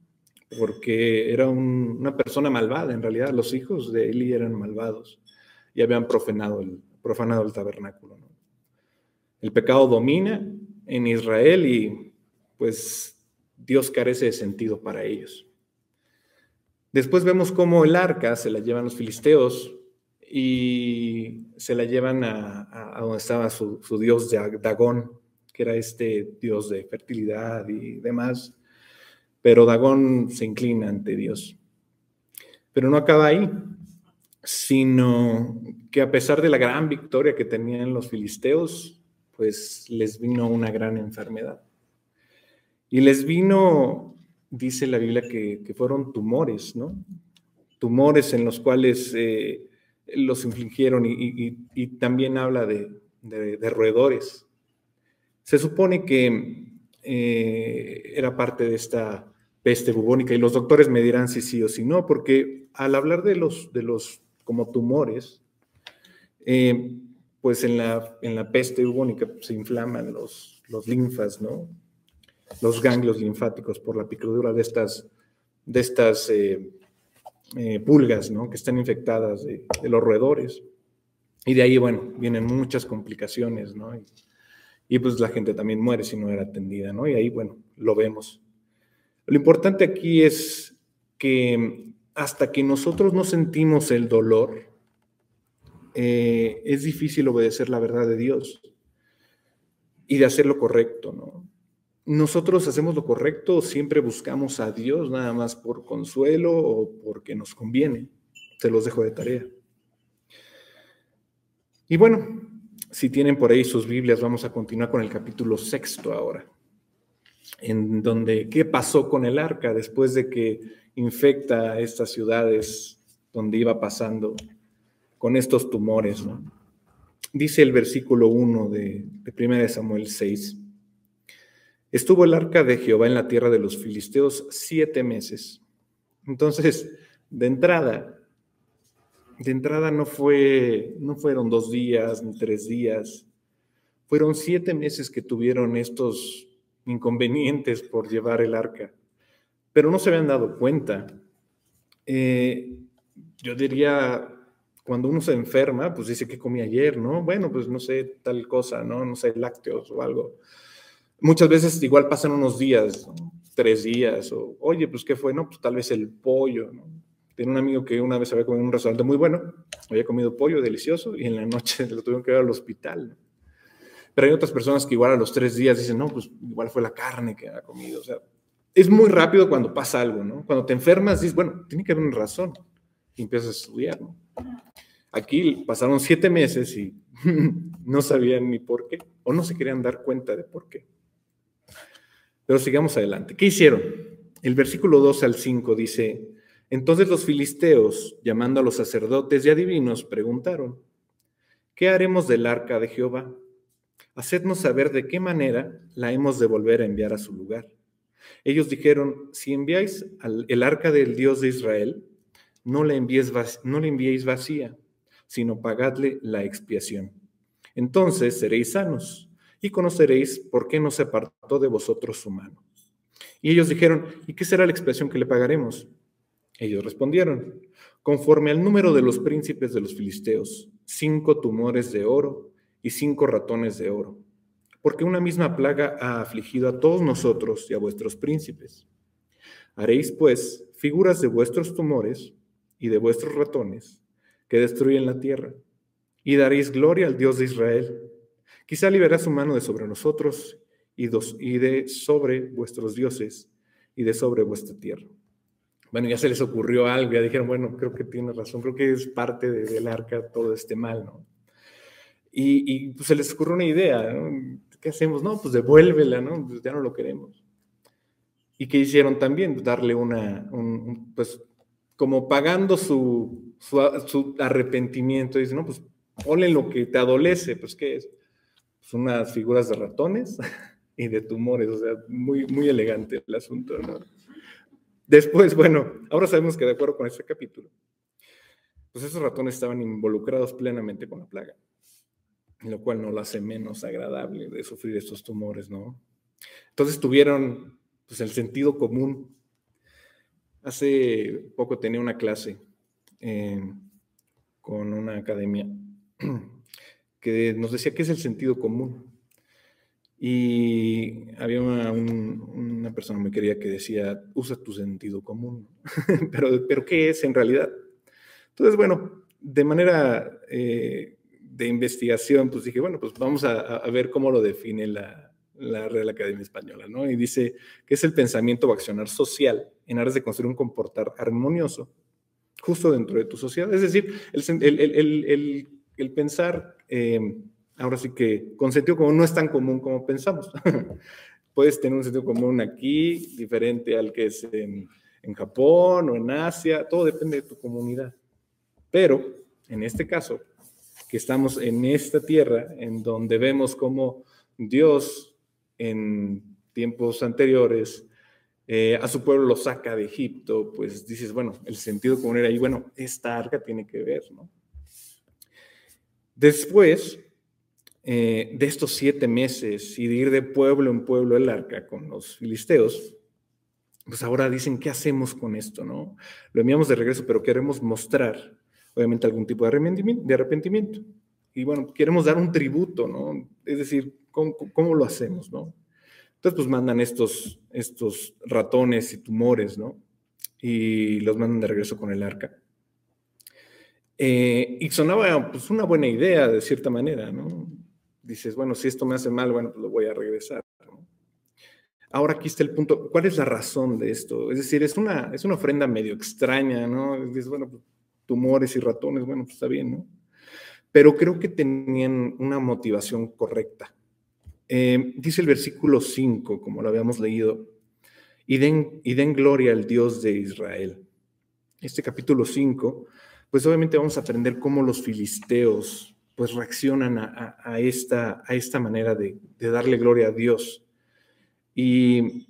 Porque era una persona malvada, en realidad los hijos de Eli eran malvados y habían profanado el, profanado el tabernáculo. El pecado domina en Israel y pues Dios carece de sentido para ellos. Después vemos cómo el arca se la llevan los filisteos y se la llevan a, donde estaba su, dios Dagón, que era este dios de fertilidad y demás. Pero Dagón se inclina ante Dios. Pero no acaba ahí, sino que a pesar de la gran victoria que tenían los filisteos, pues les vino una gran enfermedad. Y les vino, dice la Biblia, que, fueron tumores, ¿no? Tumores en los cuales eh, los infligieron y, también habla de, roedores. Se supone que eh, era parte de esta peste bubónica y los doctores me dirán si sí o si no, porque al hablar de los, de los como tumores, eh, pues en la, en la peste bubónica se inflaman los, los linfas, ¿no? los ganglios linfáticos por la picadura de estas, de estas eh, eh, pulgas ¿no? que están infectadas de, los roedores. Y de ahí, bueno, vienen muchas complicaciones, ¿no? Y, pues la gente también muere si no era atendida, ¿no? Y ahí, bueno, lo vemos. Lo importante aquí es que hasta que nosotros no sentimos el dolor, eh, es difícil obedecer la verdad de Dios y de hacer lo correcto, ¿no? nosotros hacemos lo correcto, siempre buscamos a Dios nada más por consuelo o porque nos conviene. Se los dejo de tarea. Y bueno, si tienen por ahí sus Biblias, vamos a continuar con el capítulo sexto ahora, en donde qué pasó con el arca después de que infecta estas ciudades donde iba pasando con estos tumores. Dice el versículo 1 de, de 1 Samuel 6. Estuvo el arca de Jehová en la tierra de los filisteos siete meses. Entonces, de entrada, de entrada no fue, no fueron dos días ni tres días, fueron siete meses que tuvieron estos inconvenientes por llevar el arca, pero no se habían dado cuenta. Eh, yo diría, cuando uno se enferma, pues dice que comí ayer, ¿no? Bueno, pues no sé, tal cosa, ¿no? No sé, lácteos o algo. Muchas veces igual pasan unos días, tres días, o oye, pues ¿qué fue? No, pues tal vez el pollo, ¿no? Un amigo que una vez había comido en un restaurante muy bueno, había comido pollo delicioso y en la noche lo tuvieron que ir al hospital. Pero hay otras personas que igual a los tres días dicen, no, pues igual fue la carne que ha comido. O sea, es muy rápido cuando pasa algo, ¿no? Cuando te enfermas, dices, bueno, tiene que haber una razón. Y empiezas a estudiar, ¿no? Aquí pasaron siete meses y no sabían ni por qué, o no se querían dar cuenta de por qué. Pero sigamos adelante. ¿Qué hicieron? El versículo 2 al 5 dice, entonces los filisteos, llamando a los sacerdotes y adivinos, preguntaron, ¿qué haremos del arca de Jehová? Hacednos saber de qué manera la hemos de volver a enviar a su lugar. Ellos dijeron, si enviáis el arca del Dios de Israel, no enviéis, no enviéis vacía, sino pagadle la expiación. Entonces seréis sanos y conoceréis por qué no se apartó de vosotros su mano. Y ellos dijeron, ¿y qué será la expiación que le pagaremos? Ellos respondieron, conforme al número de los príncipes de los filisteos, cinco tumores de oro y cinco ratones de oro, porque una misma plaga ha afligido a todos nosotros y a vuestros príncipes. Haréis, pues, figuras de vuestros tumores y de vuestros ratones que destruyen la tierra, y daréis gloria al Dios de Israel. Quizá liberará su mano de sobre nosotros y, de sobre vuestros dioses y de sobre vuestra tierra. Bueno, ya se les ocurrió algo, ya dijeron, bueno, creo que tiene razón, creo que es parte del arca todo este mal, ¿no? Y, pues se les ocurrió una idea. ¿Qué hacemos? No, pues devuélvela, ¿no? Pues ya no lo queremos. ¿Y qué hicieron también? Darle una, pues como pagando su, su, arrepentimiento. Dice, no, pues ponle lo que te adolece, pues ¿qué es? Pues unas figuras de ratones y de tumores, o sea, muy, muy elegante el asunto, ¿no? Después, bueno, ahora sabemos que de acuerdo con este capítulo, pues esos ratones estaban involucrados plenamente con la plaga, lo cual no lo hace menos agradable de sufrir estos tumores, ¿no? Entonces tuvieron pues el sentido común. Hace poco tenía una clase eh, con una academia que nos decía qué es el sentido común. Y había una, persona muy querida que decía, usa tu sentido común. pero, pero, ¿qué es en realidad? Entonces, bueno, de manera eh, de investigación, pues dije, bueno, pues vamos a, ver cómo lo define la, la, Real Academia Española, ¿no? Y dice que es el pensamiento o accionar social en aras de construir un comportar armonioso justo dentro de tu sociedad. Es decir, el, el, pensar... Eh, ahora sí que con sentido común no es tan común como pensamos. Puedes tener un sentido común aquí, diferente al que es en, Japón o en Asia, todo depende de tu comunidad. Pero en este caso, que estamos en esta tierra, en donde vemos cómo Dios en tiempos anteriores eh, a su pueblo lo saca de Egipto, pues dices, bueno, el sentido común era ahí, bueno, esta arca tiene que ver, ¿no? Después, eh, de estos siete meses y de ir de pueblo en pueblo el arca con los filisteos, pues ahora dicen, ¿qué hacemos con esto? no? Lo enviamos de regreso, pero queremos mostrar, obviamente, algún tipo de arrepentimiento. De arrepentimiento. Y bueno, queremos dar un tributo, ¿no? Es decir, ¿cómo, lo hacemos, no? Entonces, pues mandan estos, estos ratones y tumores, ¿no? Y los mandan de regreso con el arca. Eh, y sonaba pues una buena idea de cierta manera, ¿no? dices, bueno, si esto me hace mal, bueno, pues lo voy a regresar. Ahora aquí está el punto, ¿cuál es la razón de esto? Es decir, es una, es una ofrenda medio extraña, ¿no? Dices, bueno, pues, tumores y ratones, bueno, pues está bien, ¿no? Pero creo que tenían una motivación correcta. Eh, dice el versículo 5, como lo habíamos leído, y den, y den gloria al Dios de Israel. Este capítulo 5, pues obviamente vamos a aprender cómo los filisteos pues reaccionan a, esta, a esta manera de, darle gloria a Dios. Y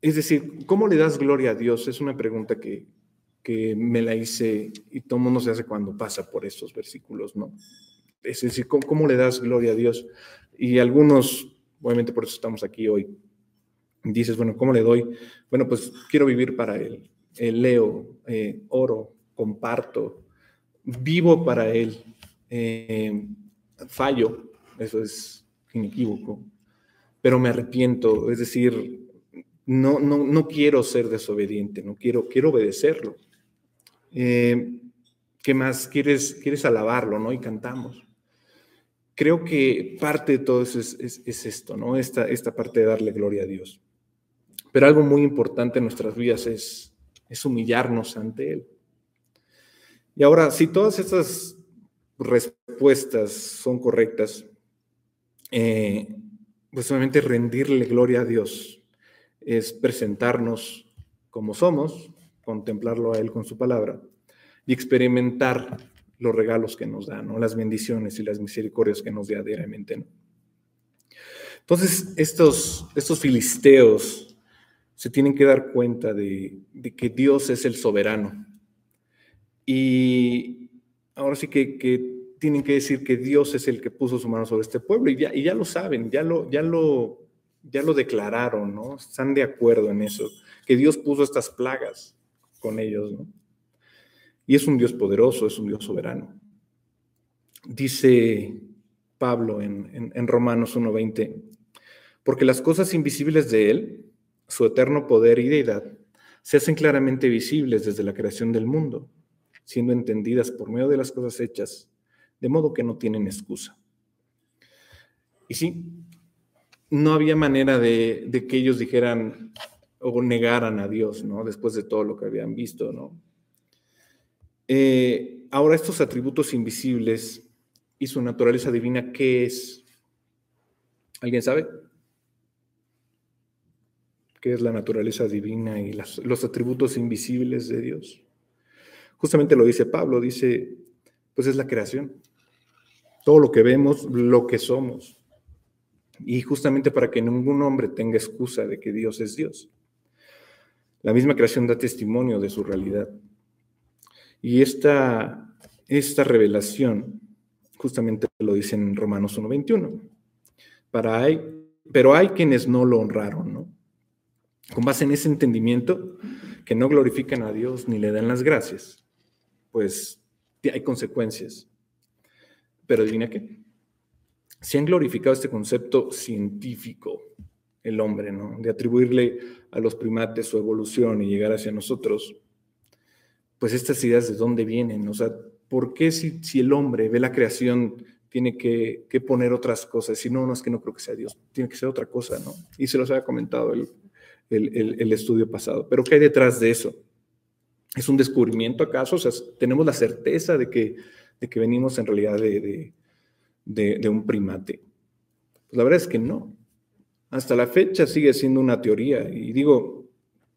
es decir, ¿cómo le das gloria a Dios? Es una pregunta que, me la hice y todo mundo se hace cuando pasa por estos versículos, ¿no? Es decir, ¿cómo, le das gloria a Dios? Y algunos, obviamente por eso estamos aquí hoy, dices, bueno, ¿cómo le doy? Bueno, pues quiero vivir para Él. leo, eh, oro, comparto, vivo para Él. Eh, fallo, eso es inequívoco, pero me arrepiento, es decir, no, no, no quiero ser desobediente, no quiero, quiero obedecerlo. Eh, ¿Qué más? Quieres, quieres alabarlo, ¿no? Y cantamos. Creo que parte de todo eso es, es, esto, ¿no? Esta, esta parte de darle gloria a Dios. Pero algo muy importante en nuestras vidas es, humillarnos ante Él. Y ahora, si todas estas respuestas son correctas, eh, pues solamente rendirle gloria a Dios es presentarnos como somos, contemplarlo a Él con su palabra y experimentar los regalos que nos da, las bendiciones y las misericordias que nos da diariamente. Entonces, estos, estos filisteos se tienen que dar cuenta de, de que Dios es el soberano. Y ahora sí que, tienen que decir que Dios es el que puso su mano sobre este pueblo y ya, y ya lo saben, ya lo, ya, lo, ya lo declararon, ¿no? Están de acuerdo en eso, que Dios puso estas plagas con ellos, ¿no? Y es un Dios poderoso, es un Dios soberano. Dice Pablo en, en, en Romanos 1.20, porque las cosas invisibles de Él, su eterno poder y deidad, se hacen claramente visibles desde la creación del mundo siendo entendidas por medio de las cosas hechas, de modo que no tienen excusa. Y sí, no había manera de, que ellos dijeran o negaran a Dios, ¿no? Después de todo lo que habían visto, ¿no? Eh, ahora, estos atributos invisibles y su naturaleza divina, ¿qué es? ¿Alguien sabe? ¿Qué es la naturaleza divina y los atributos invisibles de Dios? Justamente lo dice Pablo, dice, pues es la creación. Todo lo que vemos, lo que somos. Y justamente para que ningún hombre tenga excusa de que Dios es Dios. La misma creación da testimonio de su realidad. Y esta, esta revelación, justamente lo dice en Romanos 1.21. Para hay, pero hay quienes no lo honraron, ¿no? Con base en ese entendimiento, que no glorifican a Dios ni le dan las gracias, pues hay consecuencias. Pero adivina qué. Se han glorificado este concepto científico, el hombre, ¿no? De atribuirle a los primates su evolución y llegar hacia nosotros. Pues estas ideas de dónde vienen, o sea, ¿por qué si, el hombre ve la creación tiene que, poner otras cosas? Si no, no es que no creo que sea Dios, tiene que ser otra cosa, ¿no? Y se los había comentado el, el estudio pasado. Pero ¿qué hay detrás de eso? ¿Es un descubrimiento acaso? O sea, tenemos la certeza de que, de que venimos en realidad de, de, un primate. Pues la verdad es que no. Hasta la fecha sigue siendo una teoría. Y digo,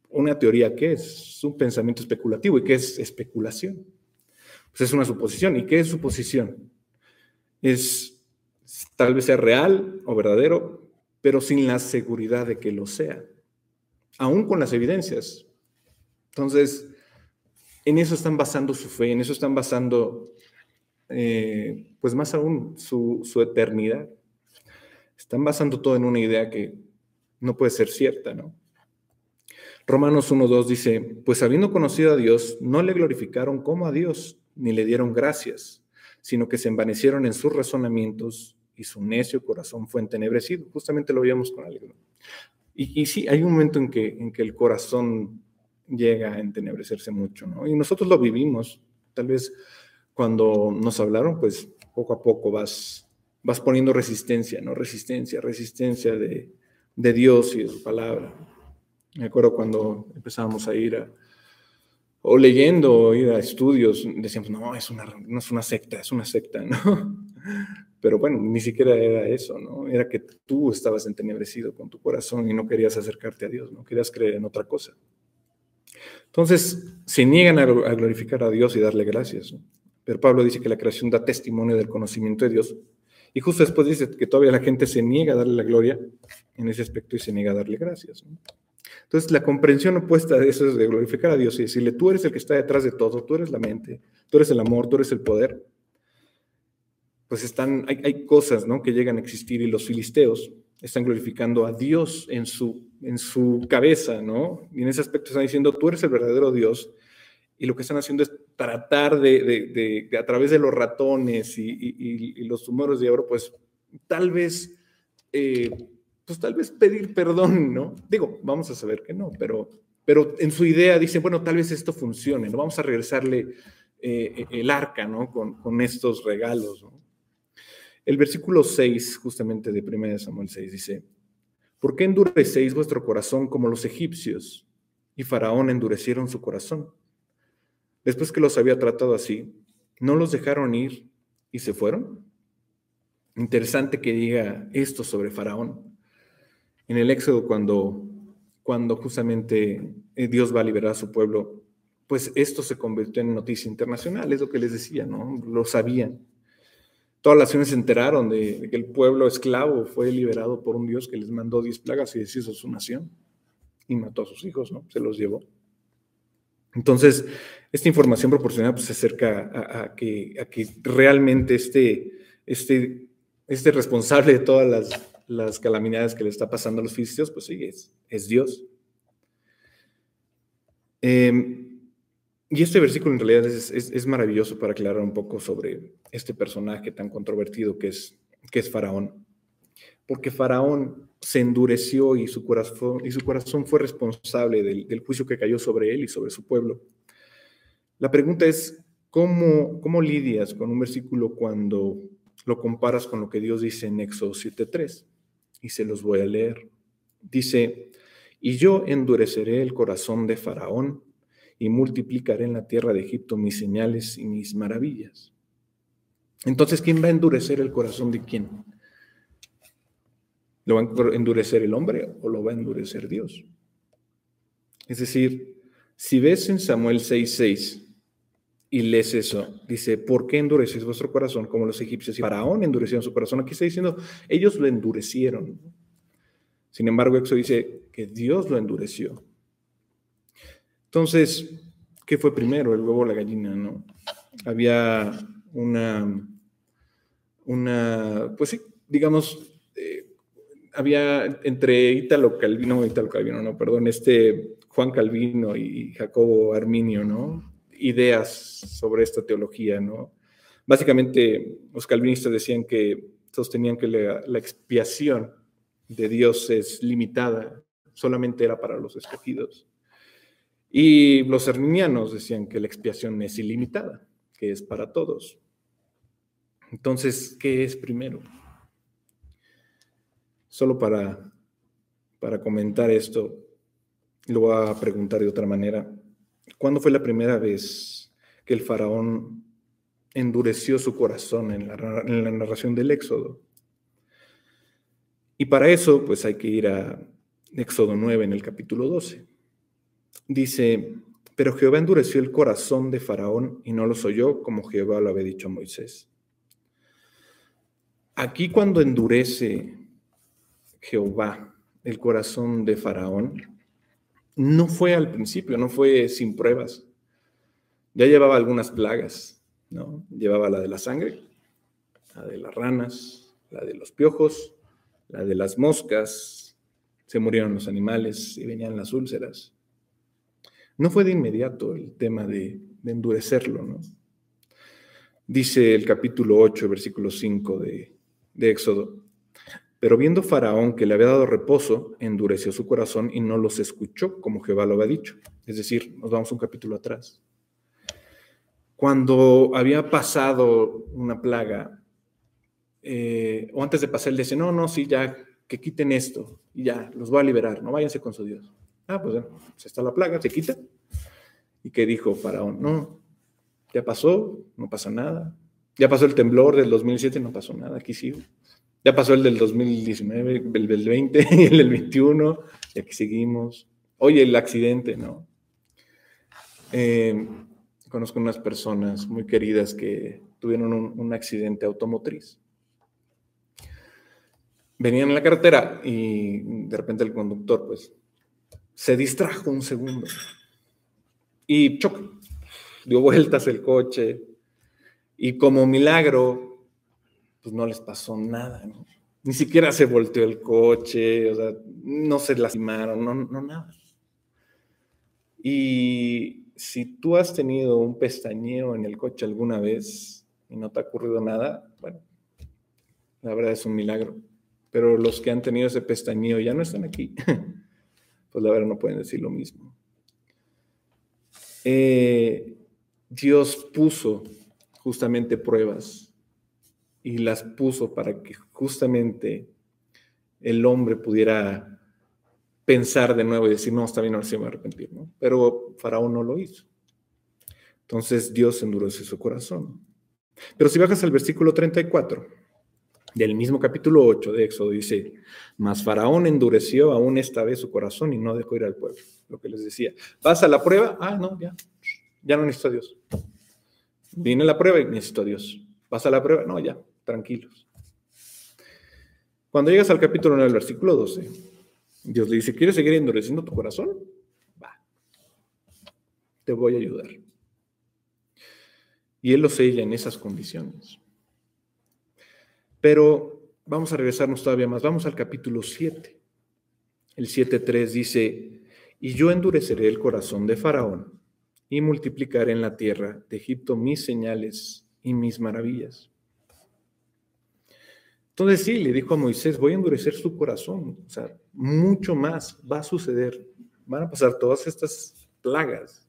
¿una teoría qué es? Un pensamiento especulativo. ¿Y qué es especulación? Pues es una suposición. ¿Y qué es suposición? Es tal vez sea real o verdadero, pero sin la seguridad de que lo sea, aún con las evidencias. Entonces, en eso están basando su fe, en eso están basando, eh, pues más aún, su, eternidad. Están basando todo en una idea que no puede ser cierta, ¿no? Romanos 1.2 dice, pues habiendo conocido a Dios, no le glorificaron como a Dios, ni le dieron gracias, sino que se envanecieron en sus razonamientos y su necio corazón fue entenebrecido. Justamente lo veíamos con alguien. Y, sí, hay un momento en que, en que el corazón llega a entenebrecerse mucho, ¿no? Y nosotros lo vivimos. Tal vez cuando nos hablaron, pues poco a poco vas, vas poniendo resistencia, ¿no? Resistencia, resistencia de, de Dios y de su palabra. Me acuerdo cuando empezábamos a ir a, o leyendo, o ir a estudios, decíamos, no, es una, no es una secta, es una secta, ¿no? Pero bueno, ni siquiera era eso, ¿no? Era que tú estabas entenebrecido con tu corazón y no querías acercarte a Dios, no querías creer en otra cosa. Entonces, se niegan a glorificar a Dios y darle gracias. Pero Pablo dice que la creación da testimonio del conocimiento de Dios. Y justo después dice que todavía la gente se niega a darle la gloria en ese aspecto y se niega a darle gracias. Entonces, la comprensión opuesta de eso es de glorificar a Dios y decirle, tú eres el que está detrás de todo, tú eres la mente, tú eres el amor, tú eres el poder. Pues están, hay, hay cosas ¿no? que llegan a existir y los filisteos están glorificando a Dios en su, en su cabeza, ¿no? Y en ese aspecto están diciendo, tú eres el verdadero Dios. Y lo que están haciendo es tratar de, a través de los ratones y, los tumores de oro, pues tal vez, eh, pues tal vez pedir perdón, ¿no? Digo, vamos a saber que no, pero, pero en su idea dicen, bueno, tal vez esto funcione, ¿no? Vamos a regresarle eh, el arca, ¿no? Con, con estos regalos, ¿no? El versículo 6, justamente de 1 Samuel 6, dice, ¿por qué endurecéis vuestro corazón como los egipcios? Y Faraón endurecieron su corazón. Después que los había tratado así, ¿no los dejaron ir y se fueron? Interesante que diga esto sobre Faraón. En el Éxodo, cuando, cuando justamente eh, Dios va a liberar a su pueblo, pues esto se convirtió en noticia internacional, es lo que les decía, ¿no? Lo sabían. Todas las naciones se enteraron de, que el pueblo esclavo fue liberado por un Dios que les mandó diez plagas y deshizo su nación y mató a sus hijos, ¿no? Se los llevó. Entonces, esta información proporcionada pues, se acerca a, que, realmente este, este, este responsable de todas las, las, calamidades que le está pasando a los filisteos, pues sí, es, es Dios. Em, y este versículo en realidad es, es, maravilloso para aclarar un poco sobre este personaje tan controvertido que es, que es Faraón. Porque Faraón se endureció y su corazón, y su corazón fue responsable del, del juicio que cayó sobre él y sobre su pueblo. La pregunta es, ¿cómo, ¿cómo lidias con un versículo cuando lo comparas con lo que Dios dice en Éxodo 7.3? Y se los voy a leer. Dice, y yo endureceré el corazón de Faraón y multiplicaré en la tierra de Egipto mis señales y mis maravillas. Entonces, ¿quién va a endurecer el corazón de quién? ¿Lo va a endurecer el hombre o lo va a endurecer Dios? Es decir, si ves en Samuel 6:6 y lees eso, dice, ¿por qué endureces vuestro corazón como los egipcios? Y Faraón endurecieron su corazón. Aquí está diciendo, ellos lo endurecieron. Sin embargo, eso dice que Dios lo endureció. Entonces, ¿qué fue primero, el huevo o la gallina? No? Había una, una, pues sí, digamos, había entre Ítalo Calvino, Ítalo Calvino, no, perdón, este Juan Calvino y Jacobo Arminio, ¿no? Ideas sobre esta teología, ¿no? Básicamente, los calvinistas decían que sostenían que la, la expiación de Dios es limitada, solamente era para los escogidos. Y los arminianos decían que la expiación es ilimitada, que es para todos. Entonces, ¿qué es primero? Solo para, para comentar esto, lo voy a preguntar de otra manera. ¿Cuándo fue la primera vez que el faraón endureció su corazón en la, en la narración del Éxodo? Y para eso, pues hay que ir a Éxodo 9 en el capítulo 12. Dice, pero Jehová endureció el corazón de Faraón y no lo oyó como Jehová lo había dicho a Moisés. Aquí cuando endurece Jehová el corazón de Faraón, no fue al principio, no fue sin pruebas. Ya llevaba algunas plagas, ¿no? Llevaba la de la sangre, la de las ranas, la de los piojos, la de las moscas, se murieron los animales y venían las úlceras. No fue de inmediato el tema de, endurecerlo, ¿no? Dice el capítulo 8, versículo 5 de, de Éxodo, pero viendo Faraón que le había dado reposo, endureció su corazón y no los escuchó como Jehová lo había dicho. Es decir, nos vamos un capítulo atrás. Cuando había pasado una plaga, eh, o antes de pasar, él dice, no, no, sí, ya, que quiten esto, y ya, los voy a liberar, no váyanse con su Dios. Ah, pues está la plaga, se quita. ¿Y qué dijo Faraón? No, ya pasó, no pasa nada. Ya pasó el temblor del 2007, no pasó nada, aquí sigo. Ya pasó el del 2019, el del 20 y el del 21, y aquí seguimos. Oye, el accidente, ¿no? Eh, conozco unas personas muy queridas que tuvieron un, accidente automotriz. Venían en la carretera y de repente el conductor, pues, se distrajo un segundo y chocó. Dio vueltas el coche y como milagro pues no les pasó nada, ¿no? Ni siquiera se volteó el coche, o sea, no se lastimaron, no, no nada. Y si tú has tenido un pestañeo en el coche alguna vez y no te ha ocurrido nada, bueno, la verdad es un milagro. Pero los que han tenido ese pestañeo ya no están aquí, pues la verdad no pueden decir lo mismo. Eh, Dios puso justamente pruebas y las puso para que justamente el hombre pudiera pensar de nuevo y decir, no, está bien, ahora sí me voy a arrepentir, ¿no? Pero Faraón no lo hizo. Entonces Dios endureció su corazón. Pero si bajas al versículo 34 del mismo capítulo 8 de Éxodo, dice, mas Faraón endureció aún esta vez su corazón y no dejó ir al pueblo. Lo que les decía, vas a la prueba, ah, no, ya, ya no necesito a Dios. Viene la prueba y necesito a Dios. Vas a la prueba, no, ya, tranquilos. Cuando llegas al capítulo 9, versículo 12, Dios le dice, ¿quieres seguir endureciendo tu corazón? Va. te voy a ayudar. Y Él lo sella en esas condiciones. Pero vamos a regresarnos todavía más. Vamos al capítulo 7. El 7.3 dice, y yo endureceré el corazón de Faraón y multiplicaré en la tierra de Egipto mis señales y mis maravillas. Entonces sí, le dijo a Moisés, voy a endurecer su corazón. O sea, mucho más va a suceder. Van a pasar todas estas plagas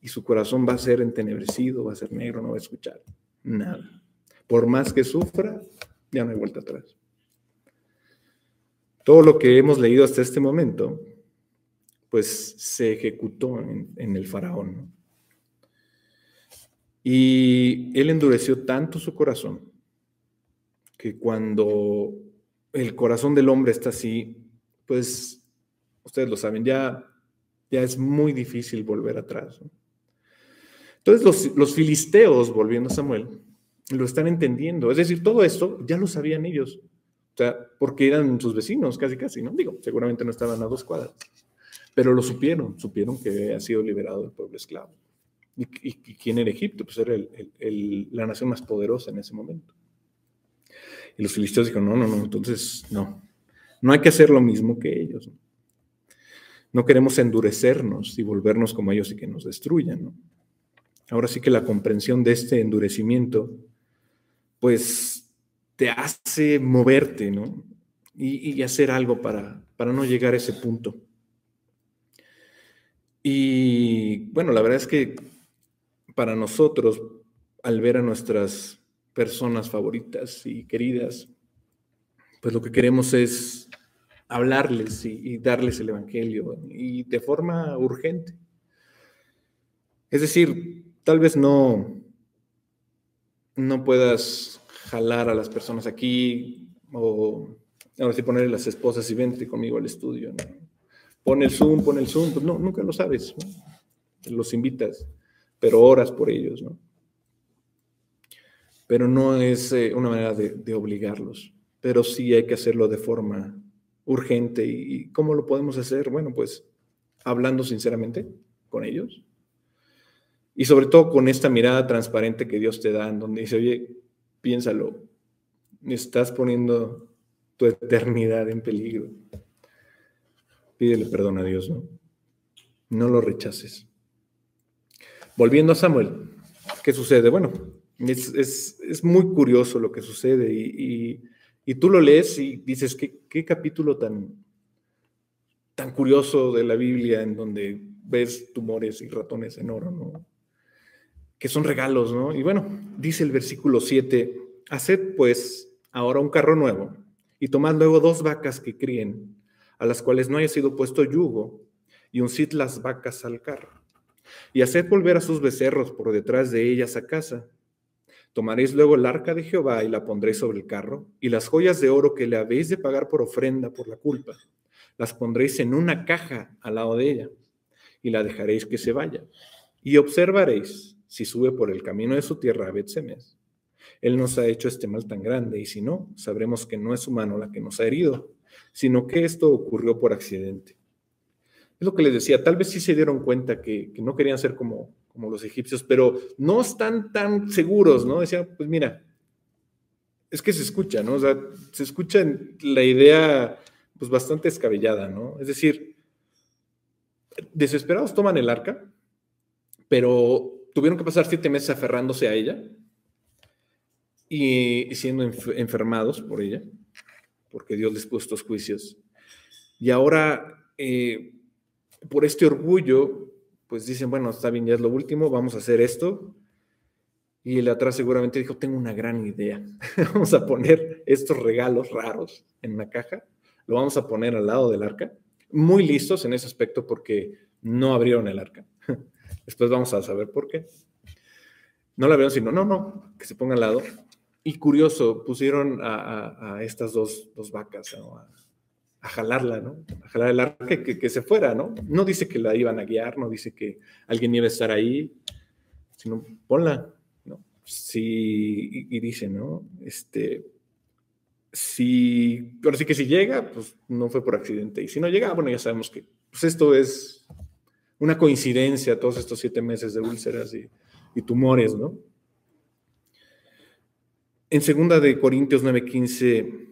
y su corazón va a ser entenebrecido, va a ser negro, no va a escuchar nada. Por más que sufra, ya no hay vuelta atrás. Todo lo que hemos leído hasta este momento, pues se ejecutó en, el faraón. Y él endureció tanto su corazón que cuando el corazón del hombre está así, pues ustedes lo saben, ya, ya es muy difícil volver atrás. Entonces los, los filisteos, volviendo a Samuel, lo están entendiendo. Es decir, todo esto ya lo sabían ellos. O sea, porque eran sus vecinos, casi, casi, ¿no? Digo, seguramente no estaban a dos cuadras. Pero lo supieron, supieron que había sido liberado el pueblo esclavo. ¿Y, quién era Egipto? Pues era la nación más poderosa en ese momento. Y los filisteos dijeron, no, no, no, entonces no, no hay que hacer lo mismo que ellos. No queremos endurecernos y volvernos como ellos y que nos destruyan. ¿no? Ahora sí que la comprensión de este endurecimiento pues te hace moverte, ¿no? Y, hacer algo para, para no llegar a ese punto. Y bueno, la verdad es que para nosotros, al ver a nuestras personas favoritas y queridas, pues lo que queremos es hablarles y, darles el Evangelio y de forma urgente. Es decir, tal vez no, no puedas jalar a las personas aquí o ahora sí ponerle las esposas y vente conmigo al estudio. Pon el Zoom, pon el Zoom, pues no, nunca lo sabes. Los invitas, pero oras por ellos, ¿no? Pero no es eh, una manera de, obligarlos, pero sí hay que hacerlo de forma urgente. ¿Y cómo lo podemos hacer? Bueno, pues hablando sinceramente con ellos, y sobre todo con esta mirada transparente que Dios te da, en donde dice, oye, piénsalo, estás poniendo tu eternidad en peligro. Pídele perdón a Dios, ¿no? No lo rechaces. Volviendo a Samuel, ¿qué sucede? Bueno, es, muy curioso lo que sucede y, tú lo lees y dices, ¿qué, qué capítulo tan, tan curioso de la Biblia en donde ves tumores y ratones en oro, que son regalos, ¿no? Y bueno, dice el versículo 7, haced pues ahora un carro nuevo y tomad luego dos vacas que críen, a las cuales no haya sido puesto yugo, y uncid las vacas al carro. Y haced volver a sus becerros por detrás de ellas a casa. Tomaréis luego el arca de Jehová y la pondréis sobre el carro, y las joyas de oro que le habéis de pagar por ofrenda por la culpa, las pondréis en una caja al lado de ella, y la dejaréis que se vaya. Y observaréis si sube por el camino de su tierra a Betsemes. Él nos ha hecho este mal tan grande, y si no, sabremos que no es su mano la que nos ha herido, sino que esto ocurrió por accidente. Es lo que les decía, tal vez sí se dieron cuenta que, no querían ser como, como los egipcios, pero no están tan seguros, ¿no? Decían, pues mira, es que se escucha, ¿no? O sea, se escucha la idea, pues bastante escabellada, ¿no? Es decir, desesperados toman el arca, pero tuvieron que pasar siete meses aferrándose a ella y siendo enfermados por ella, porque Dios les puso estos juicios. Y ahora, eh, por este orgullo, pues dicen, bueno, está bien, ya es lo último, vamos a hacer esto. Y el atrás seguramente dijo, tengo una gran idea. vamos a poner estos regalos raros en una caja, lo vamos a poner al lado del arca. Muy listos en ese aspecto porque no abrieron el arca. Después vamos a saber por qué. No la veo, sino, no, no, que se ponga al lado. Y curioso, pusieron a, estas dos, vacas a, jalarla, ¿no? A jalar el arca, que, se fuera, ¿no? No dice que la iban a guiar, no dice que alguien iba a estar ahí, sino ponla, ¿no? Sí, y, dice, ¿no? Este, si, pero sí que si llega, pues no fue por accidente. Y si no llega, bueno, ya sabemos que pues esto es una coincidencia todos estos siete meses de úlceras y, y tumores, ¿no? En segunda de Corintios 9:15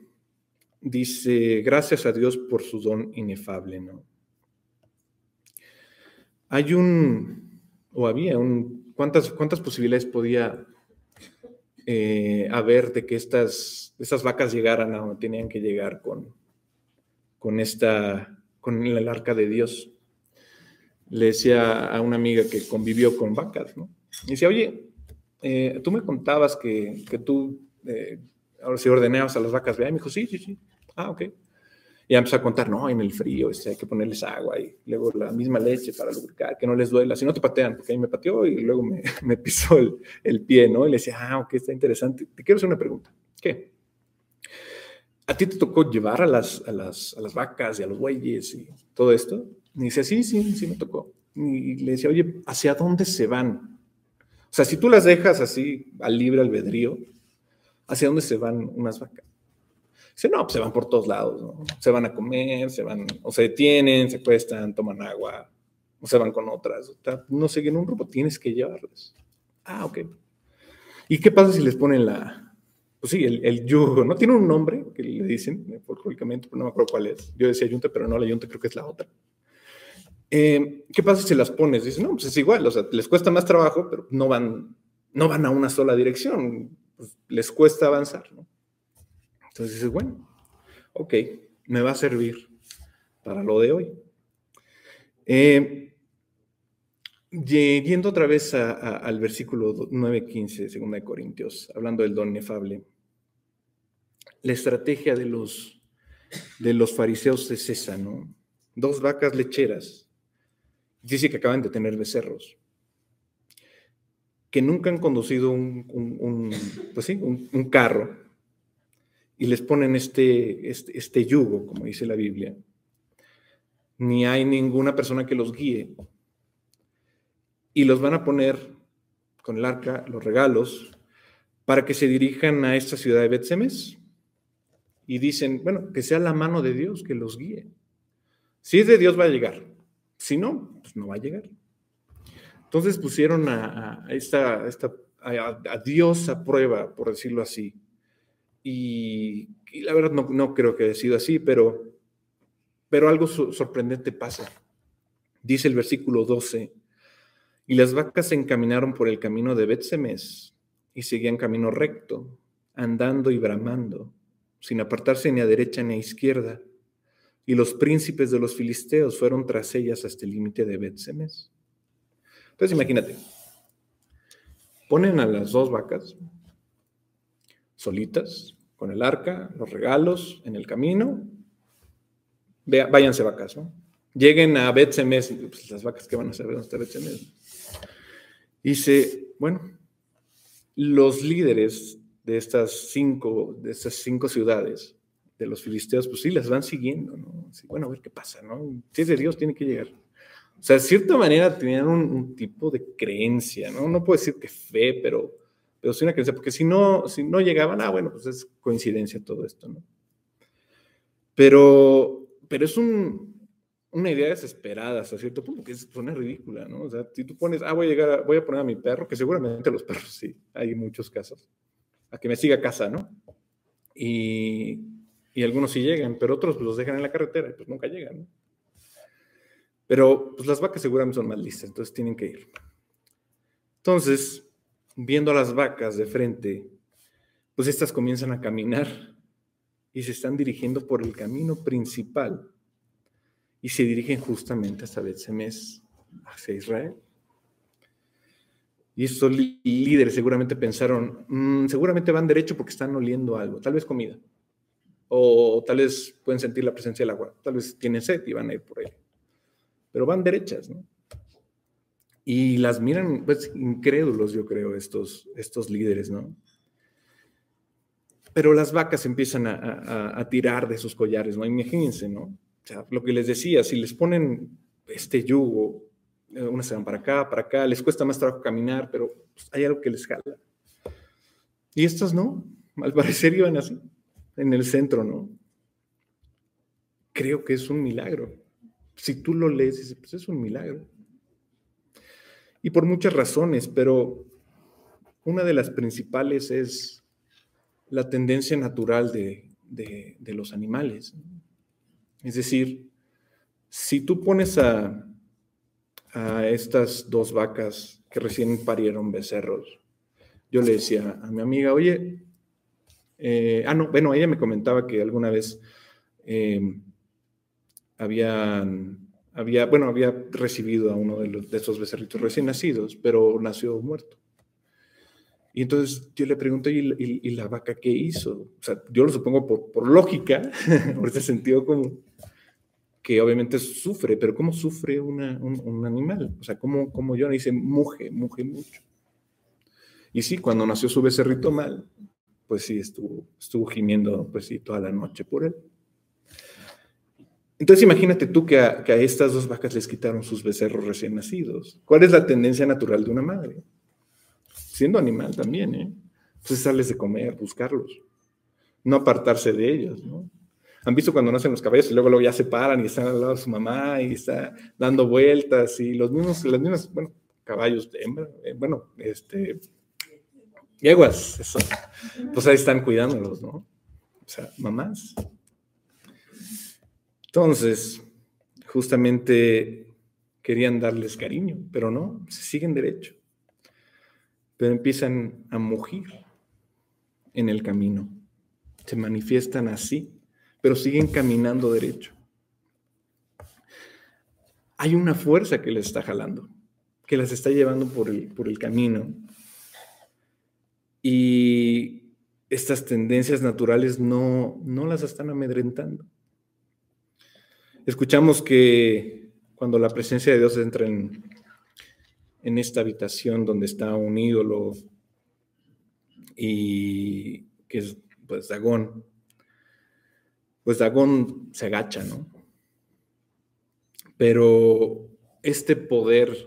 dice, gracias a Dios por su don inefable, ¿no? Hay un, o había un, ¿cuántas, cuántas posibilidades podía eh, haber de que estas, estas vacas llegaran a donde tenían que llegar con, con esta, con el arca de Dios? Le decía a una amiga que convivió con vacas, ¿no? Y decía, oye, eh, tú me contabas que, que tú eh, ahora si ordenabas a las vacas, vea, me dijo, sí, sí, sí. Ah, ok. Y empezó a contar, no, en el frío este, hay que ponerles agua y luego la misma leche para lubricar, que no les duela, si no te patean, porque ahí me pateó y luego me, me pisó el, el, pie, ¿no? Y le decía, ah, ok, está interesante. Te quiero hacer una pregunta. ¿Qué? ¿A ti te tocó llevar a las, a las, a las vacas y a los bueyes y todo esto? Y dice, sí, sí, sí me tocó. Y le decía, oye, ¿hacia dónde se van? O sea, si tú las dejas así al libre albedrío, ¿hacia dónde se van unas vacas? Dice, no, pues se van por todos lados, ¿no? Se van a comer, se van, o se detienen, se cuestan, toman agua, o se van con otras. no siguen un grupo, tienes que llevarlas. Ah, ok. ¿Y qué pasa si les ponen la, pues sí, el, yugo, ¿no? Tiene un nombre que le dicen eh, folclóricamente, pero no me acuerdo cuál es. Yo decía yunta, pero no la yunta, creo que es la otra. Eh, ¿Qué pasa si las pones? Dicen, no, pues es igual, o sea, les cuesta más trabajo, pero no van, no van a una sola dirección pues, les cuesta avanzar, ¿no? Entonces dices, bueno, ok, me va a servir para lo de hoy. Eh, yendo otra vez al versículo 9.15 de 2 Corintios, hablando del don inefable, la estrategia de los, de los fariseos es esa, ¿no? Dos vacas lecheras. Dice que acaban de tener becerros que nunca han conducido un, pues un, carro y les ponen este, este, este, yugo, como dice la Biblia, ni hay ninguna persona que los guíe. Y los van a poner con el arca, los regalos, para que se dirijan a esta ciudad de Betsemes. Y dicen, bueno, que sea la mano de Dios que los guíe. Si es de Dios va a llegar. Si no, pues no va a llegar. Entonces pusieron a, esta, Dios a prueba, por decirlo así. Y, la verdad no, creo que haya sido así, pero, pero algo sorprendente pasa. Dice el versículo 12, y las vacas se encaminaron por el camino de Betsemes y seguían camino recto, andando y bramando, sin apartarse ni a derecha ni a izquierda. Y los príncipes de los filisteos fueron tras ellas hasta el límite de Betsemes. Entonces imagínate, ponen a las dos vacas solitas, con el arca, los regalos en el camino, váyanse vacas, ¿no? Lleguen a Betsemes, pues las vacas que van a saber dónde está Betsemes. Dice, bueno, los líderes de estas cinco, de estas cinco ciudades, de los filisteos, pues sí, las van siguiendo, ¿no? bueno, a ver qué pasa, ¿no? Si es de Dios, tiene que llegar. O sea, de cierta manera tenían un, tipo de creencia, ¿no? No puedo decir que fe, pero, pero sí una creencia, porque si no, si no llegaban, ah, bueno, pues es coincidencia todo esto, ¿no? Pero, pero es una idea desesperada hasta cierto punto, que suena ridícula, ¿no? O sea, si tú pones, ah, voy a llegar, voy a poner a mi perro, que seguramente los perros sí, hay muchos casos, a que me siga a casa, ¿no? Y, y algunos sí llegan, pero otros los dejan en la carretera y pues nunca llegan, ¿no? Pero pues las vacas seguramente son más listas, entonces tienen que ir. Entonces, viendo a las vacas de frente, pues estas comienzan a caminar y se están dirigiendo por el camino principal y se dirigen justamente hasta Betsemes, hacia Israel. Y estos líderes seguramente pensaron, mm, seguramente van derecho porque están oliendo algo, tal vez comida, o tal vez pueden sentir la presencia del agua, tal vez tienen sed y van a ir por ahí pero van derechas, ¿no? Y las miran, pues, incrédulos, yo creo, estos, estos líderes, ¿no? Pero las vacas empiezan a, tirar de sus collares, ¿no? Imagínense, ¿no? O sea, lo que les decía, si les ponen este yugo, eh, unas se van para acá, para acá, les cuesta más trabajo caminar, pero pues, hay algo que les jala. Y estas no, al parecer iban así, en el centro, ¿no? Creo que es un milagro si tú lo lees, dices, pues es un milagro. Y por muchas razones, pero una de las principales es la tendencia natural de, los animales. Es decir, si tú pones a, a estas dos vacas que recién parieron becerros, yo le decía a mi amiga, oye, eh, ah, no, bueno, ella me comentaba que alguna vez eh, habían había, bueno, había recibido a uno de, los, de becerritos recién nacidos, pero nació muerto. Y entonces yo le pregunto, ¿y, la vaca qué hizo? O sea, yo lo supongo por, por lógica, por ese sentido como que obviamente sufre, pero ¿cómo sufre una, un, animal? O sea, ¿cómo, cómo yo dice, muge, muge mucho? Y sí, cuando nació su becerrito mal, pues sí, estuvo, estuvo gimiendo, pues sí, toda la noche por él. Entonces imagínate tú que a, estas dos vacas les quitaron sus becerros recién nacidos. ¿Cuál es la tendencia natural de una madre? Siendo animal también, ¿eh? Entonces sales de comer, buscarlos, no apartarse de ellos, ¿no? Han visto cuando nacen los caballos y luego, luego ya se paran y están al lado de su mamá y está dando vueltas y los mismos, las mismas, bueno, caballos de hembra, eh, bueno, este, yeguas, eso, pues ahí están cuidándolos, ¿no? O sea, mamás, entonces, justamente querían darles cariño, pero no, se siguen derecho. Pero empiezan a mugir en el camino. Se manifiestan así, pero siguen caminando derecho. Hay una fuerza que les está jalando, que las está llevando por el, por el camino. Y estas tendencias naturales no, no las están amedrentando. Escuchamos que cuando la presencia de Dios entra en, en esta habitación donde está un ídolo y que es pues Dagón, pues Dagón se agacha, ¿no? Pero este poder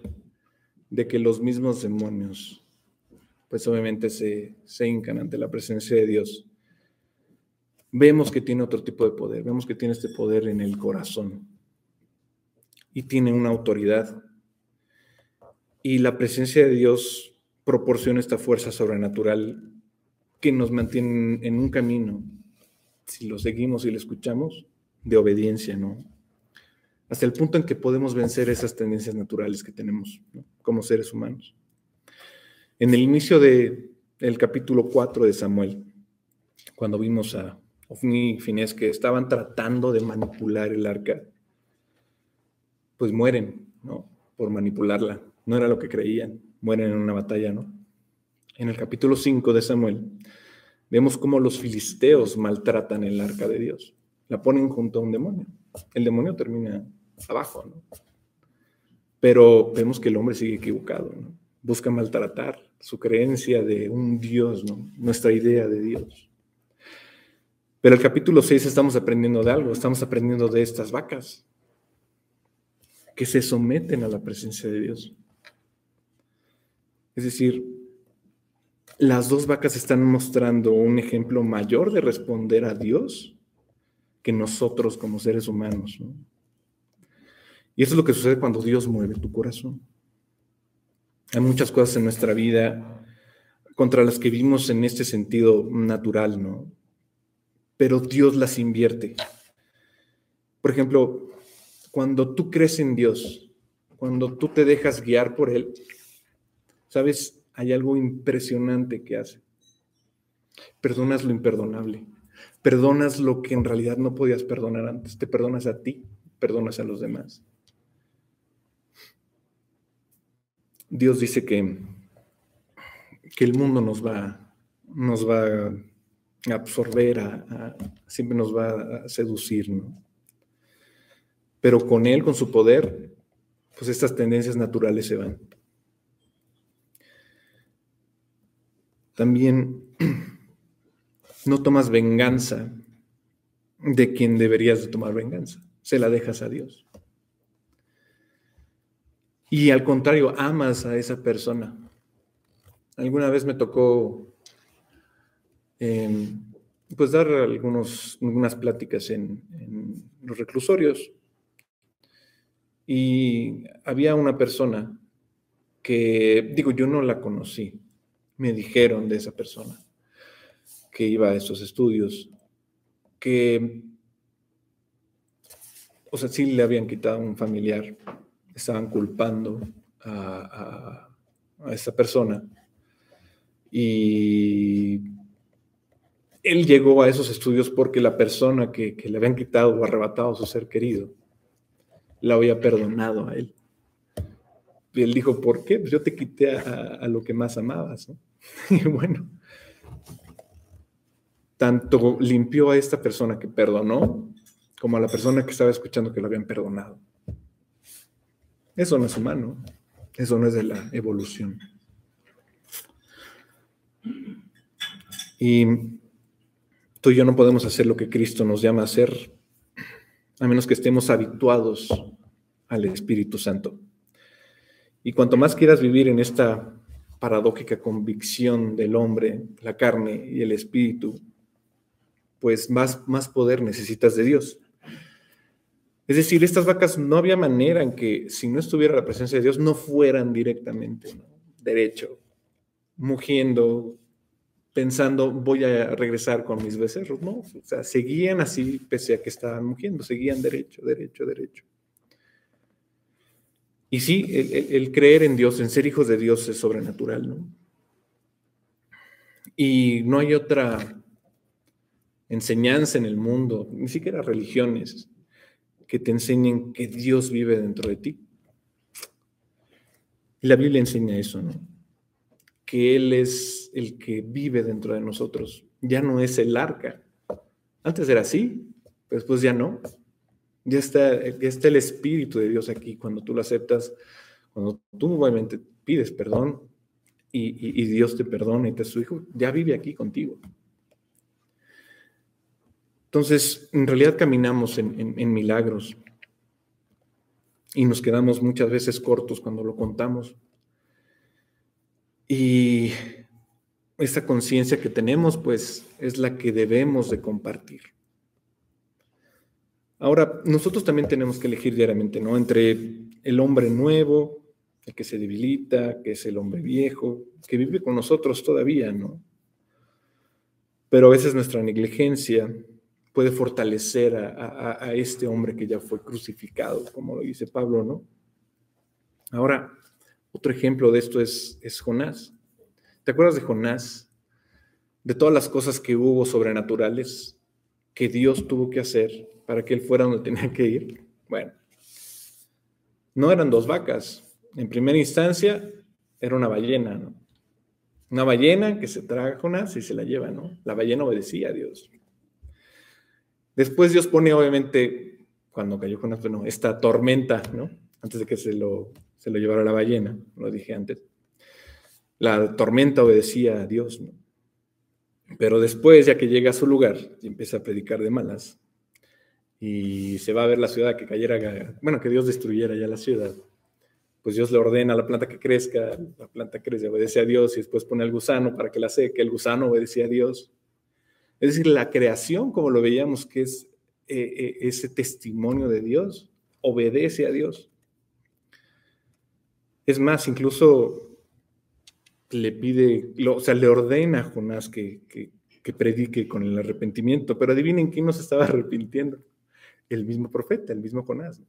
de que los mismos demonios, pues obviamente se, se hincan ante la presencia de Dios, vemos que tiene otro tipo de poder, vemos que tiene este poder en el corazón y tiene una autoridad. Y la presencia de Dios proporciona esta fuerza sobrenatural que nos mantiene en un camino, si lo seguimos y lo escuchamos, de obediencia, ¿no? Hasta el punto en que podemos vencer esas tendencias naturales que tenemos como seres humanos. En el inicio del capítulo 4 de Samuel, cuando vimos a Ofni y Finés que estaban tratando de manipular el arca, pues mueren, ¿no? Por manipularla. No era lo que creían, mueren en una batalla, ¿no? En el capítulo 5 de Samuel, vemos cómo los filisteos maltratan el arca de Dios. La ponen junto a un demonio. El demonio termina abajo, ¿no? Pero vemos que el hombre sigue equivocado, ¿no? Busca maltratar su creencia de un Dios, ¿no? Nuestra idea de Dios. Pero el capítulo 6 estamos aprendiendo de algo, estamos aprendiendo de estas vacas que se someten a la presencia de Dios. Es decir, las dos vacas están mostrando un ejemplo mayor de responder a Dios que nosotros como seres humanos. Y eso es lo que sucede cuando Dios mueve tu corazón. Hay muchas cosas en nuestra vida contra las que vimos en este sentido natural, ¿no? Pero Dios las invierte. Por ejemplo, cuando tú crees en Dios, cuando tú te dejas guiar por Él, ¿sabes? Hay algo impresionante que hace. Perdonas lo imperdonable. Perdonas lo que en realidad no podías perdonar antes. Te perdonas a ti, perdonas a los demás. Dios dice que, que el mundo nos va, nos va absorber, a, siempre nos va a seducir, ¿no? Pero con él, con su poder, pues estas tendencias naturales se van. También no tomas venganza de quien deberías de tomar venganza, se la dejas a Dios. Y al contrario, amas a esa persona. Alguna vez me tocó Em, pues dar algunas pláticas en, los reclusorios. Y había una persona que, digo, yo no la conocí, me dijeron de esa persona que iba a esos estudios, que, o sea, sí le habían quitado a un familiar, estaban culpando a, a, esa persona. Y él llegó a esos estudios porque la persona que, le habían quitado o arrebatado a su ser querido la había perdonado a él. Y él dijo, ¿por qué? Pues yo te quité a, lo que más amabas. Y bueno, tanto limpió a esta persona que perdonó como a la persona que estaba escuchando que lo habían perdonado. Eso no es humano, eso no es de la evolución. Y tú y yo no podemos hacer lo que Cristo nos llama a hacer, a menos que estemos habituados al Espíritu Santo. Y cuanto más quieras vivir en esta paradójica convicción del hombre, la carne y el espíritu, pues más, más poder necesitas de Dios. Es decir, estas vacas no había manera en que si no estuviera la presencia de Dios no fueran directamente derecho, mugiendo, pensando voy a regresar con mis becerros. No, o sea, seguían así pese a que estaban mugiendo, seguían derecho, derecho, derecho. Y sí, el, el, creer en Dios, en ser hijos de Dios es sobrenatural, ¿no? Y no hay otra enseñanza en el mundo, ni siquiera religiones, que te enseñen que Dios vive dentro de ti. Y la Biblia enseña eso, ¿no? Que Él es el que vive dentro de nosotros. Ya no es el arca. Antes era así, después ya no. Ya está, ya está el Espíritu de Dios aquí cuando tú lo aceptas, cuando tú obviamente pides perdón y, y Dios te perdona y te es su hijo, ya vive aquí contigo. Entonces, en realidad caminamos en, milagros y nos quedamos muchas veces cortos cuando lo contamos. Y esta conciencia que tenemos, pues, es la que debemos de compartir. Ahora, nosotros también tenemos que elegir diariamente, ¿no? Entre el hombre nuevo, el que se debilita, que es el hombre viejo, que vive con nosotros todavía, ¿no? Pero a veces nuestra negligencia puede fortalecer a, este hombre que ya fue crucificado, como lo dice Pablo, ¿no? Ahora, otro ejemplo de esto es, es Jonás. ¿Te acuerdas de Jonás? De todas las cosas que hubo sobrenaturales que Dios tuvo que hacer para que él fuera donde tenía que ir. Bueno, no eran dos vacas. En primera instancia era una ballena, ¿no? Una ballena que se traga a Jonás y se la lleva, ¿no? La ballena obedecía a Dios. Después Dios pone, obviamente, cuando cayó Jonás, bueno, esta tormenta, ¿no? Antes de que se lo, se lo llevara la ballena, lo dije antes. La tormenta obedecía a Dios, ¿no? Pero después, ya que llega a su lugar y empieza a predicar de malas, y se va a ver la ciudad que cayera, bueno, que Dios destruyera ya la ciudad, pues Dios le ordena a la planta que crezca, la planta crece, obedece a Dios y después pone al gusano para que la seque, el gusano obedecía a Dios es decir, la creación, como lo veíamos, que es eh, eh, ese testimonio de Dios, obedece a Dios. Es más, incluso le pide, o sea, le ordena a Jonás que, predique con el arrepentimiento, pero adivinen quién nos estaba arrepintiendo. El mismo profeta, el mismo Jonás,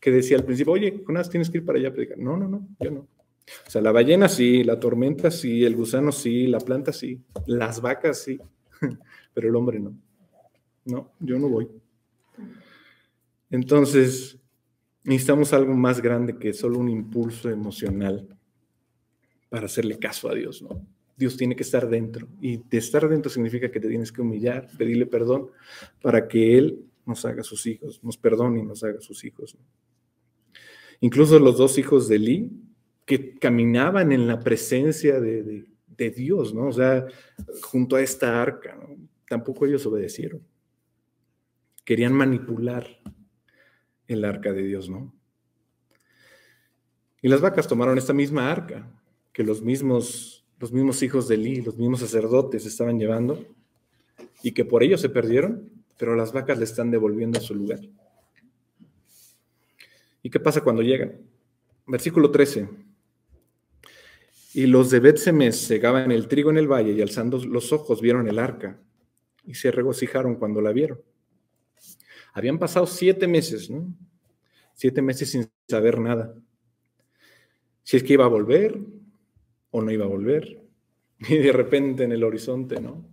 que decía al principio, oye, Jonás, tienes que ir para allá a predicar. No, no, no, yo no. O sea, la ballena sí, la tormenta sí, el gusano sí, la planta sí, las vacas sí, pero el hombre no. No, yo no voy. Entonces, necesitamos algo más grande que solo un impulso emocional para hacerle caso a Dios, ¿no? Dios tiene que estar dentro. Y de estar dentro significa que te tienes que humillar, pedirle perdón para que Él nos haga sus hijos, nos perdone y nos haga sus hijos. Incluso los dos hijos de Eli, que caminaban en la presencia de, Dios, ¿no? O sea, junto a esta arca, tampoco ellos obedecieron. Querían manipular el arca de Dios, ¿no? Y las vacas tomaron esta misma arca que los mismos, los mismos hijos de Eli, los mismos sacerdotes estaban llevando y que por ello se perdieron, pero las vacas le están devolviendo a su lugar. ¿Y qué pasa cuando llegan? Versículo 13. Y los de Bet-Semes segaban el trigo en el valle y alzando los ojos vieron el arca y se regocijaron cuando la vieron. Habían pasado siete meses, ¿no? Siete meses sin saber nada. Si es que iba a volver o no iba a volver. Y de repente en el horizonte, ¿no?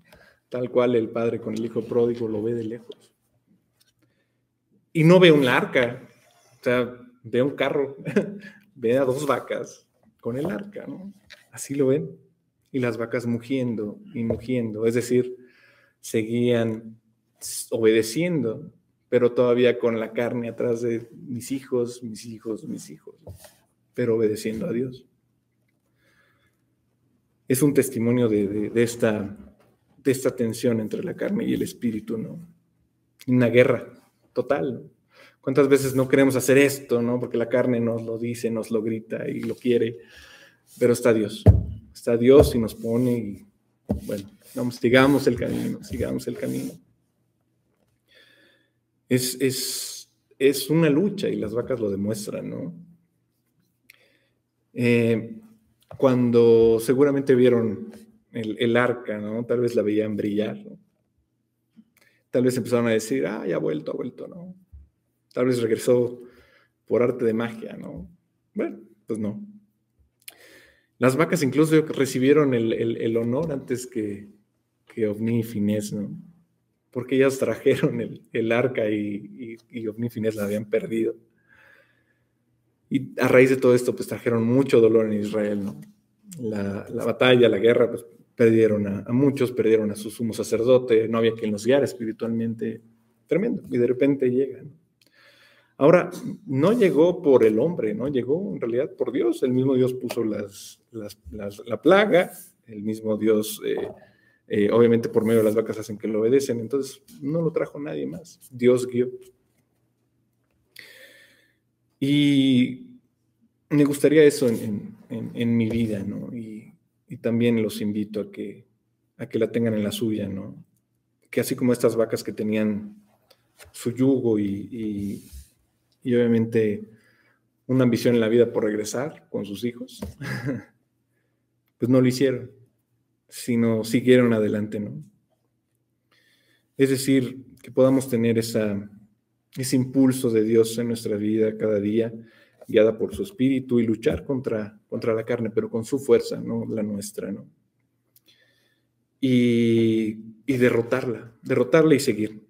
Tal cual el padre con el hijo pródigo lo ve de lejos. Y no ve un arca, o sea, ve un carro, ve a dos vacas con el arca, ¿no? Así lo ven. Y las vacas mugiendo y mugiendo, es decir, seguían obedeciendo, pero todavía con la carne atrás de mis hijos, mis hijos, mis hijos, pero obedeciendo a Dios. Es un testimonio de, esta, de esta tensión entre la carne y el espíritu, ¿no? Una guerra total. ¿Cuántas veces no queremos hacer esto, ¿no? Porque la carne nos lo dice, nos lo grita y lo quiere, pero está Dios. Está Dios y nos pone y, bueno, vamos, sigamos el camino, sigamos el camino. Es, es, es una lucha y las vacas lo demuestran, ¿no? Eh, cuando seguramente vieron el, arca, ¿no? Tal vez la veían brillar. Tal vez empezaron a decir, ah, ya ha vuelto, ha vuelto, ¿no? Tal vez regresó por arte de magia, ¿no? Bueno, pues no. Las vacas incluso recibieron el, honor antes que, que Ovni y Finés, ¿no? Porque ellas trajeron el, arca y, y, y Ovni y Finés la habían perdido. Y a raíz de todo esto, pues trajeron mucho dolor en Israel, ¿no? La, batalla, la guerra, pues perdieron a, muchos, perdieron a su sumo sacerdote, no había quien los guiara espiritualmente, tremendo, y de repente llegan. Ahora, no llegó por el hombre, ¿no? Llegó en realidad por Dios. El mismo Dios puso las, la plaga, el mismo Dios, eh, eh, obviamente por medio de las vacas hacen que lo obedecen, entonces no lo trajo nadie más. Dios guió. Y me gustaría eso en, mi vida, ¿no? Y, también los invito a que, a que la tengan en la suya, ¿no? Que así como estas vacas que tenían su yugo y, obviamente una ambición en la vida por regresar con sus hijos, pues no lo hicieron, sino siguieron adelante, ¿no? Es decir, que podamos tener esa, ese impulso de Dios en nuestra vida cada día, guiada por su espíritu y luchar contra, contra la carne, pero con su fuerza, no la nuestra, ¿no? Y, derrotarla, derrotarla y seguir.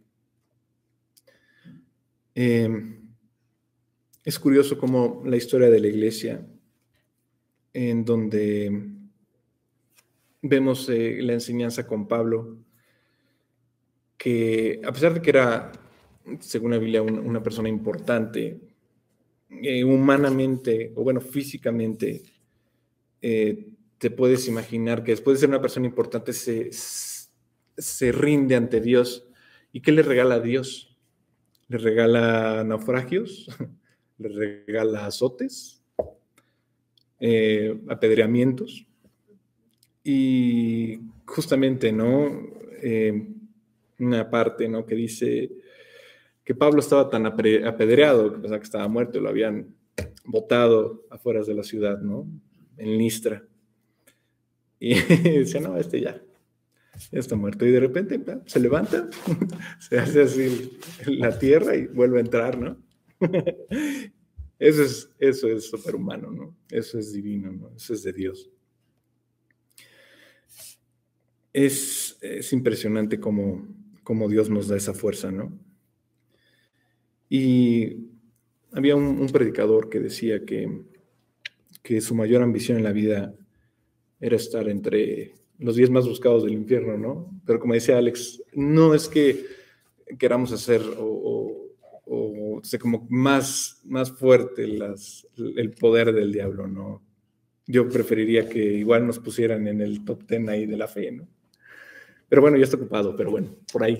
Em, es curioso como la historia de la iglesia, en donde vemos eh, la enseñanza con Pablo, que a pesar de que era según la Biblia, una persona importante, eh, humanamente, o bueno, físicamente, eh, te puedes imaginar que después de ser una persona importante se, se rinde ante Dios. ¿Y qué le regala a Dios? ¿Le regala naufragios? ¿Le regala azotes? Eh, apedreamientos. Y justamente, ¿no? una parte, ¿no? Que dice, que Pablo estaba tan apedreado que pensaba que estaba muerto, lo habían botado afuera de la ciudad, ¿no? En Listra. Y decía, no, este ya, ya está muerto. Y de repente se levanta, se hace así la tierra y vuelve a entrar, ¿no? Eso es, eso es superhumano, ¿no? Eso es divino, ¿no? Eso es de Dios. Es, es impresionante cómo, cómo Dios nos da esa fuerza, ¿no? Y había un, predicador que decía que, que, su mayor ambición en la vida era estar entre los diez más buscados del infierno, ¿no? Pero como decía Alex, no es que queramos hacer o, o, sea, como más, más fuerte las, el poder del diablo, ¿no? Yo preferiría que igual nos pusieran en el top ten ahí de la fe, ¿no? Pero bueno, ya está ocupado, pero bueno, por ahí.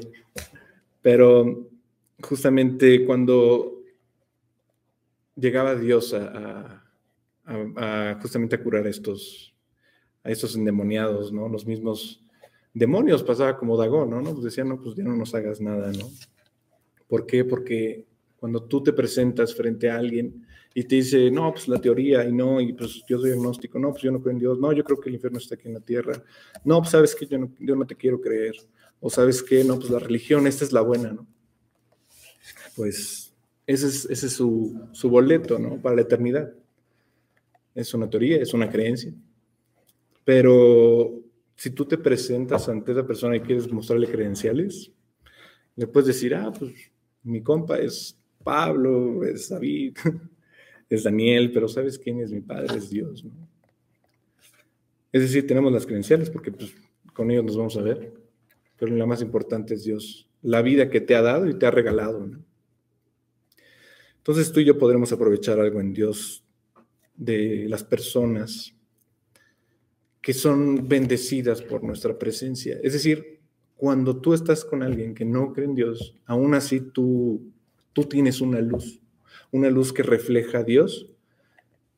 Pero justamente cuando llegaba Dios a, justamente a curar estos, a estos endemoniados, ¿no? Los mismos demonios pasaba como Dagón, ¿no? Nos decían, no, pues ya no nos hagas nada, ¿no? ¿Por qué? Porque cuando tú te presentas frente a alguien y te dice, no, pues la teoría, y no, y pues yo soy agnóstico, no, pues yo no creo en Dios, no, yo creo que el infierno está aquí en la tierra, no, pues sabes que yo no, yo no te quiero creer, o sabes que, no, pues la religión, esta es la buena, ¿no? Pues ese es, ese es su, su boleto, ¿no? Para la eternidad. Es una teoría, es una creencia. Pero si tú te presentas ante esa persona y quieres mostrarle credenciales, le puedes decir, ah, pues mi compa es Pablo, es David, es Daniel, pero ¿sabes quién es mi padre? Es Dios. ¿no? Es decir, tenemos las credenciales porque pues, con ellos nos vamos a ver, pero la más importante es Dios, la vida que te ha dado y te ha regalado. Entonces tú y yo podremos aprovechar algo en Dios de las personas que son bendecidas por nuestra presencia. Es decir, cuando tú estás con alguien que no cree en Dios, aún así tú, tú tienes una luz, una luz que refleja a Dios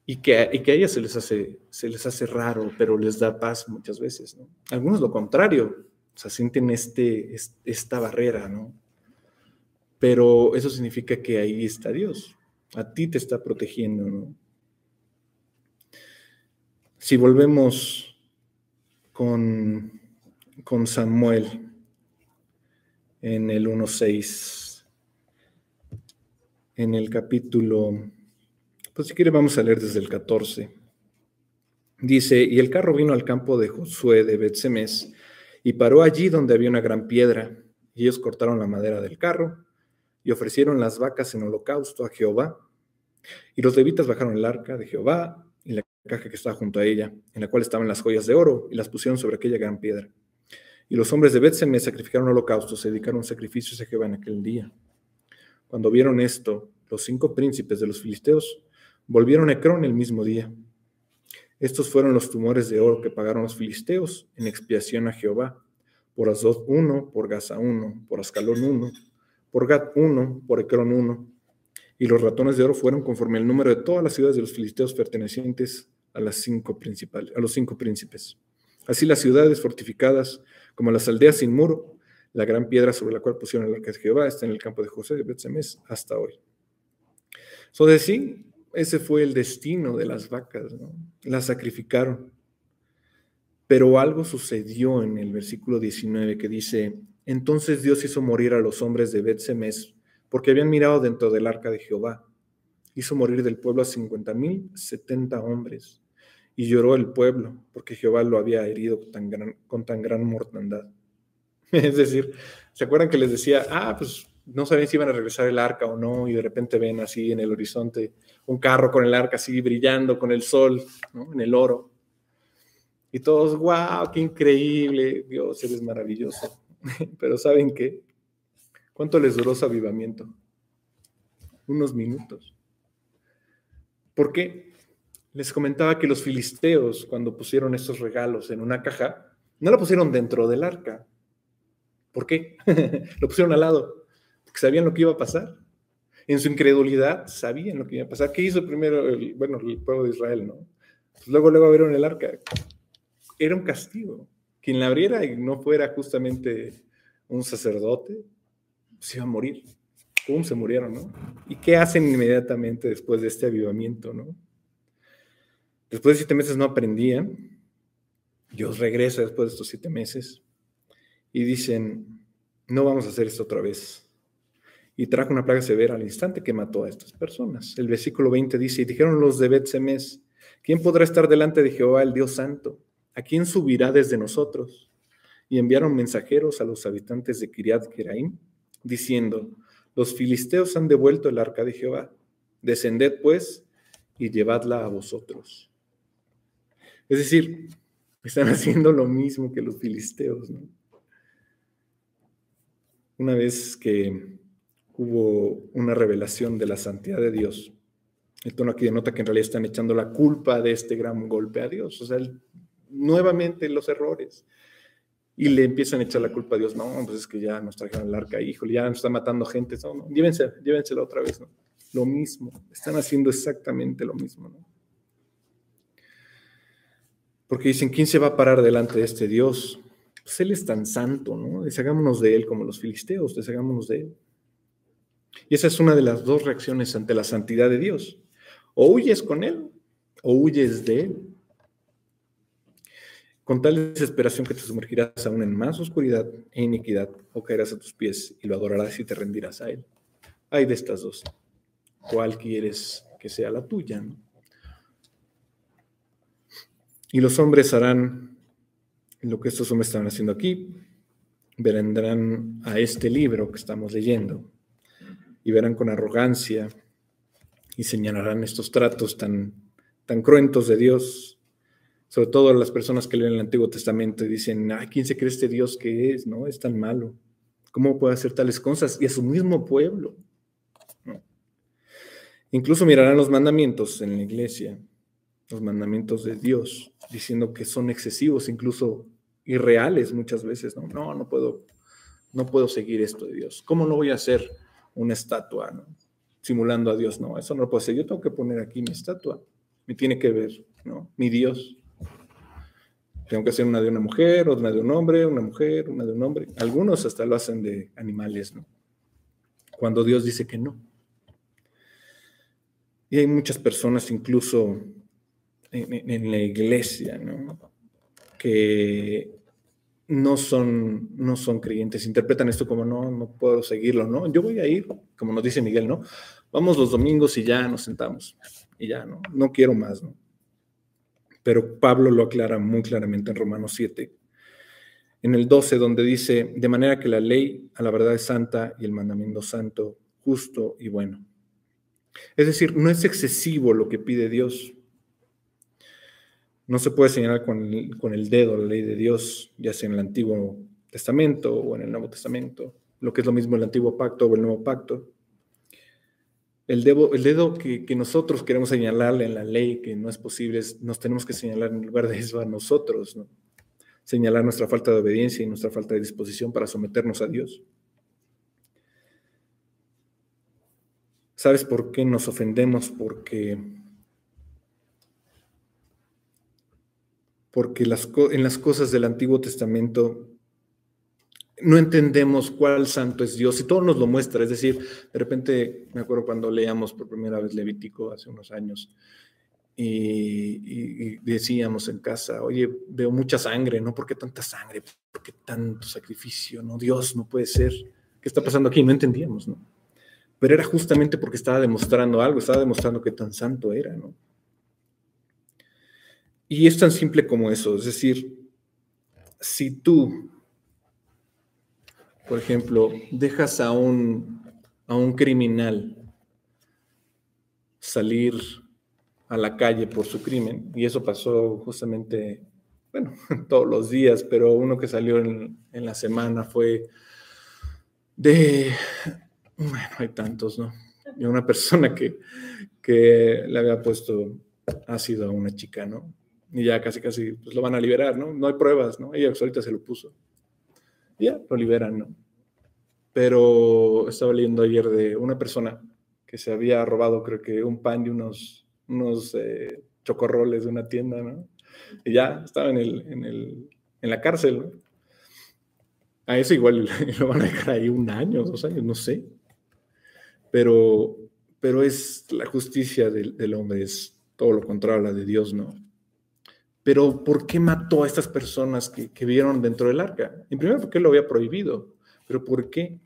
y que, y que a ellas se les, hace, se les hace raro, pero les da paz muchas veces. ¿no? Algunos lo contrario, o sea, sienten este, esta barrera, ¿no? Pero eso significa que ahí está Dios, a ti te está protegiendo, ¿no? Si volvemos con, con Samuel en el 1.6. En el capítulo, pues si quiere vamos a leer desde el 14. Dice, y el carro vino al campo de Josué de Betsemes y paró allí donde había una gran piedra. Y ellos cortaron la madera del carro y ofrecieron las vacas en holocausto a Jehová. Y los levitas bajaron el arca de Jehová y la caja que estaba junto a ella, en la cual estaban las joyas de oro, y las pusieron sobre aquella gran piedra. Y los hombres de me sacrificaron holocaustos, se dedicaron sacrificios a Jehová en aquel día. Cuando vieron esto, los cinco príncipes de los filisteos volvieron a Ecrón el mismo día. Estos fueron los tumores de oro que pagaron los filisteos en expiación a Jehová. Por Azot uno, por Gaza uno, por Ascalón uno, por Gat uno, por Ecrón uno. Y los ratones de oro fueron conforme al número de todas las ciudades de los filisteos pertenecientes a, las cinco principales, a los cinco príncipes. Así las ciudades fortificadas, como las aldeas sin muro, la gran piedra sobre la cual pusieron el arca de Jehová está en el campo de José de Betsemes hasta hoy. De sí, ese fue el destino de las vacas, ¿no? Las sacrificaron. Pero algo sucedió en el versículo 19 que dice, entonces Dios hizo morir a los hombres de Betsemes porque habían mirado dentro del arca de Jehová. Hizo morir del pueblo a cincuenta mil setenta hombres y lloró el pueblo, porque Jehová lo había herido tan gran, con tan gran mortandad. es decir, ¿se acuerdan que les decía, ah, pues no sabían si iban a regresar el arca o no, y de repente ven así en el horizonte un carro con el arca así brillando con el sol, en el oro. Y todos, wow, qué increíble, Dios, eres maravilloso. Pero ¿saben qué? ¿Cuánto les duró su avivamiento? Unos minutos. ¿Por qué? Les comentaba que los filisteos, cuando pusieron estos regalos en una caja, no lo pusieron dentro del arca. ¿Por qué? lo pusieron al lado, sabían lo que iba a pasar. En su incredulidad sabían lo que iba a pasar. ¿Qué hizo primero el, bueno, el pueblo de Israel? ¿no? Pues luego, luego abrieron el arca. Era un castigo. Quien la abriera y no fuera justamente un sacerdote, se iba a morir. ¿Cómo se murieron, no? ¿Y qué hacen inmediatamente después de este avivamiento, no? Después de siete meses no aprendían. Dios regresa después de estos siete meses y dicen, no vamos a hacer esto otra vez. Y trajo una plaga severa al instante que mató a estas personas. El versículo 20 dice, y dijeron los de Bet-Semes, ¿quién podrá estar delante de Jehová, el Dios Santo? ¿A quién subirá desde nosotros? Y enviaron mensajeros a los habitantes de Kiriat Jeraim, diciendo, los filisteos han devuelto el arca de Jehová. Descended pues y llevadla a vosotros. Es decir, están haciendo lo mismo que los filisteos. Una vez que hubo una revelación de la santidad de Dios, el tono aquí denota que en realidad están echando la culpa de este gran golpe a Dios. O sea, nuevamente los errores. Y le empiezan a echar la culpa a Dios. No, pues es que ya nos trajeron el arca, híjole, ya nos está matando gente. No, no, llévense, llévensela otra vez. ¿no? Lo mismo. Están haciendo exactamente lo mismo. ¿no? Porque dicen, ¿quién se va a parar delante de este Dios? Pues Él es tan santo, ¿no? Deshagámonos de Él como los filisteos, deshagámonos de Él. Y esa es una de las dos reacciones ante la santidad de Dios. O huyes con él o huyes de él. Con tal desesperación que te sumergirás aún en más oscuridad e iniquidad, o caerás a tus pies y lo adorarás y te rendirás a él. Hay de estas dos. ¿Cuál quieres que sea la tuya? Y los hombres harán lo que estos hombres están haciendo aquí. Vendrán a este libro que estamos leyendo y verán con arrogancia y señalarán estos tratos tan, tan cruentos de Dios, sobre todo las personas que leen el Antiguo Testamento y dicen, ay, ¿quién se cree este Dios que es? No, es tan malo. ¿Cómo puede hacer tales cosas? Y a su mismo pueblo. Incluso mirarán los mandamientos en la iglesia, los mandamientos de Dios, diciendo que son excesivos, incluso irreales muchas veces. No, no, no puedo, no puedo seguir esto de Dios. ¿Cómo no voy a hacer una estatua simulando a Dios? No, eso no lo puedo hacer. Yo tengo que poner aquí mi estatua. Me tiene que ver, ¿no? Mi Dios. Tengo que hacer una de una mujer, una de un hombre, una mujer, una de un hombre. Algunos hasta lo hacen de animales, ¿no? Cuando Dios dice que no. Y hay muchas personas, incluso en, la iglesia, ¿no? que no son, no son creyentes, interpretan esto como no, no puedo seguirlo, ¿no? Yo voy a ir, como nos dice Miguel, ¿no? Vamos los domingos y ya nos sentamos, y ya, ¿no? No quiero más, ¿no? Pero Pablo lo aclara muy claramente en Romanos 7, en el 12, donde dice, de manera que la ley a la verdad es santa y el mandamiento santo, justo y bueno. Es decir, no es excesivo lo que pide Dios. No se puede señalar con el, dedo la ley de Dios, ya sea en el Antiguo Testamento o en el Nuevo Testamento, lo que es lo mismo el Antiguo Pacto o el Nuevo Pacto. El dedo, el dedo que, nosotros queremos señalarle en la ley, que no es posible, nos tenemos que señalar en lugar de eso a nosotros, señalar nuestra falta de obediencia y nuestra falta de disposición para someternos a Dios. ¿Sabes por qué nos ofendemos? Porque, porque en las cosas del Antiguo Testamento no entendemos cuál santo es Dios y todo nos lo muestra. Es decir, de repente me acuerdo cuando leíamos por primera vez Levítico hace unos años y, decíamos en casa, oye, veo mucha sangre, ¿no? ¿Por qué tanta sangre? ¿Por qué tanto sacrificio? No, Dios, no puede ser. ¿Qué está pasando aquí? No entendíamos, ¿no? pero era justamente porque estaba demostrando algo, estaba demostrando que tan santo era, ¿no? Y es tan simple como eso, es decir, si tú, por ejemplo, dejas a un, a un criminal salir a la calle por su crimen, y eso pasó justamente, bueno, todos los días, pero uno que salió en, en la semana fue de bueno, hay tantos, ¿no? Y una persona que, que le había puesto ácido a una chica, ¿no? Y ya casi, casi, pues lo van a liberar, ¿no? No hay pruebas, ¿no? Ella ahorita se lo puso. ya, lo liberan, ¿no? Pero estaba leyendo ayer de una persona que se había robado, creo que un pan y unos, unos eh, chocorroles de una tienda, ¿no? Y ya estaba en, el, en, el, en la cárcel, ¿no? A eso igual lo van a dejar ahí un año, dos años, no sé pero, pero es la justicia del, hombre, es todo lo contrario a la de Dios, ¿no? Pero ¿por qué mató a estas personas que, que dentro del arca? En primer lugar, porque lo había prohibido. ¿Pero por qué?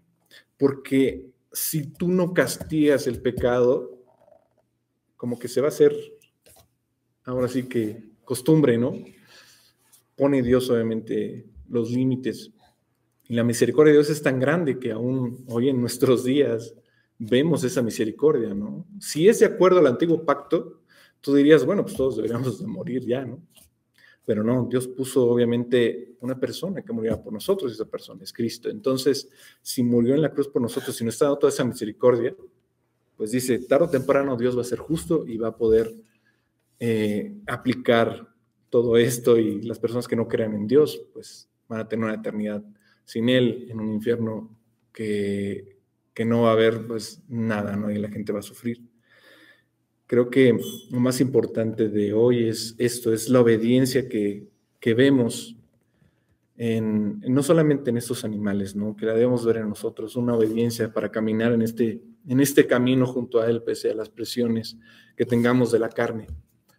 Porque si tú no castigas el pecado, como que se va a hacer, ahora sí que costumbre, ¿no? Pone Dios obviamente los límites. Y la misericordia de Dios es tan grande que aún hoy en nuestros días vemos esa misericordia, ¿no? Si es de acuerdo al antiguo pacto, tú dirías, bueno, pues todos deberíamos de morir ya, ¿no? Pero no, Dios puso obviamente una persona que muriera por nosotros esa persona es Cristo. Entonces, si murió en la cruz por nosotros, si no está dando toda esa misericordia, pues dice, tarde o temprano Dios va a ser justo y va a poder eh, aplicar todo esto y las personas que no crean en Dios, pues van a tener una eternidad sin Él en un infierno que que no va a haber pues nada, ¿no? Y la gente va a sufrir. Creo que lo más importante de hoy es esto, es la obediencia que, que vemos en, no solamente en estos animales, ¿no? Que la debemos ver en nosotros, una obediencia para caminar en este en este camino junto a Él, pese a las presiones que tengamos de la carne.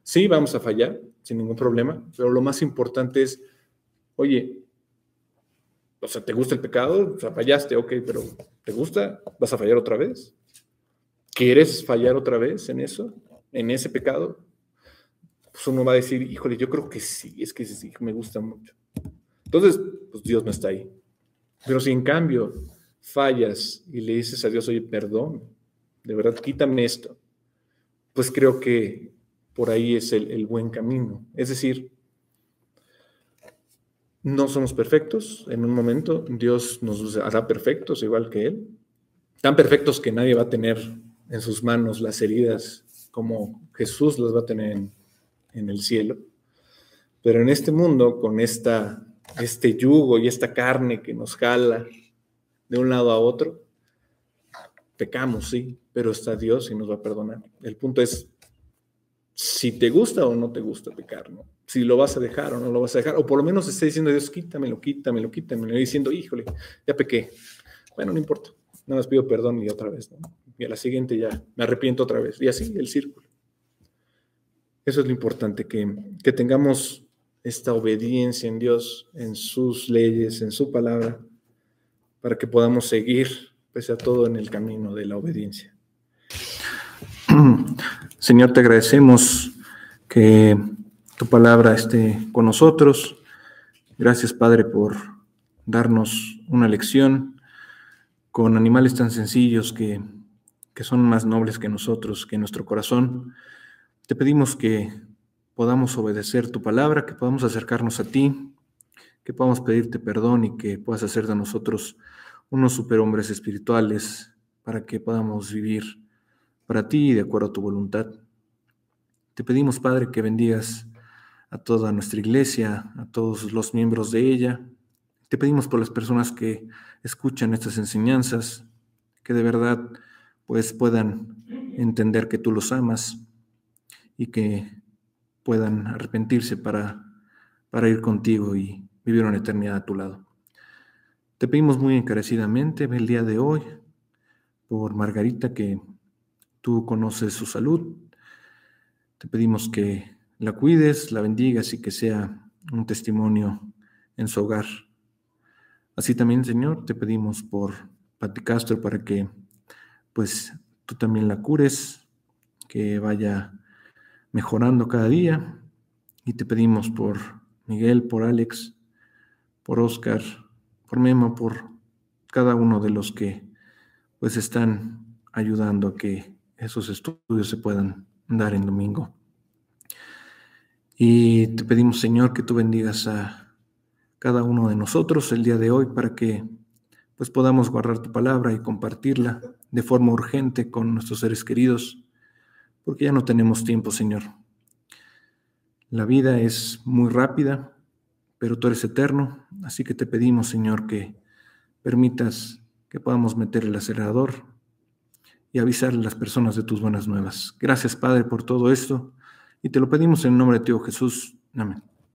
Sí, vamos a fallar, sin ningún problema, pero lo más importante es, oye, o sea, ¿te gusta el pecado? O sea, fallaste, ok, pero ¿te gusta? ¿Vas a fallar otra vez? ¿Quieres fallar otra vez en eso? ¿En ese pecado? Pues uno va a decir, híjole, yo creo que sí, es que sí, me gusta mucho. Entonces, pues Dios no está ahí. Pero si en cambio fallas y le dices a Dios, oye, perdón, de verdad, quítame esto, pues creo que por ahí es el, el buen camino. Es decir, no somos perfectos. En un momento Dios nos hará perfectos, igual que Él. Tan perfectos que nadie va a tener en sus manos las heridas como Jesús las va a tener en, en el cielo. Pero en este mundo, con esta, este yugo y esta carne que nos jala de un lado a otro, pecamos, sí, pero está Dios y nos va a perdonar. El punto es si te gusta o no te gusta pecar, ¿no? Si lo vas a dejar o no lo vas a dejar, o por lo menos esté diciendo Dios, quítamelo, quítamelo, quítamelo, y diciendo, híjole, ya pequé. Bueno, no importa, nada más pido perdón y otra vez, ¿no? A la siguiente ya me arrepiento otra vez, y así el círculo. Eso es lo importante, que, que tengamos esta obediencia en Dios, en sus leyes, en su palabra, para que podamos seguir, pese a todo, en el camino de la obediencia. Señor, te agradecemos que tu palabra esté con nosotros. Gracias, Padre, por darnos una lección con animales tan sencillos que, que son más nobles que nosotros, que nuestro corazón. Te pedimos que podamos obedecer tu palabra, que podamos acercarnos a ti, que podamos pedirte perdón y que puedas hacer de nosotros unos superhombres espirituales para que podamos vivir para ti y de acuerdo a tu voluntad. Te pedimos, Padre, que bendigas a toda nuestra iglesia, a todos los miembros de ella. Te pedimos por las personas que escuchan estas enseñanzas, que de verdad pues puedan entender que tú los amas y que puedan arrepentirse para, para ir contigo y vivir una eternidad a tu lado. Te pedimos muy encarecidamente el día de hoy por Margarita que Tú conoces su salud. Te pedimos que la cuides, la bendigas y que sea un testimonio en su hogar. Así también, Señor, te pedimos por Pati Castro para que pues tú también la cures, que vaya mejorando cada día. Y te pedimos por Miguel, por Alex, por Oscar, por Memo, por cada uno de los que pues están ayudando a que esos estudios se puedan dar en domingo. Y te pedimos, Señor, que tú bendigas a cada uno de nosotros el día de hoy para que pues podamos guardar tu palabra y compartirla de forma urgente con nuestros seres queridos, porque ya no tenemos tiempo, Señor. La vida es muy rápida, pero tú eres eterno, así que te pedimos, Señor, que permitas que podamos meter el acelerador y avisar a las personas de tus buenas nuevas. Gracias, Padre, por todo esto y te lo pedimos en el nombre de Tío Jesús. Amén.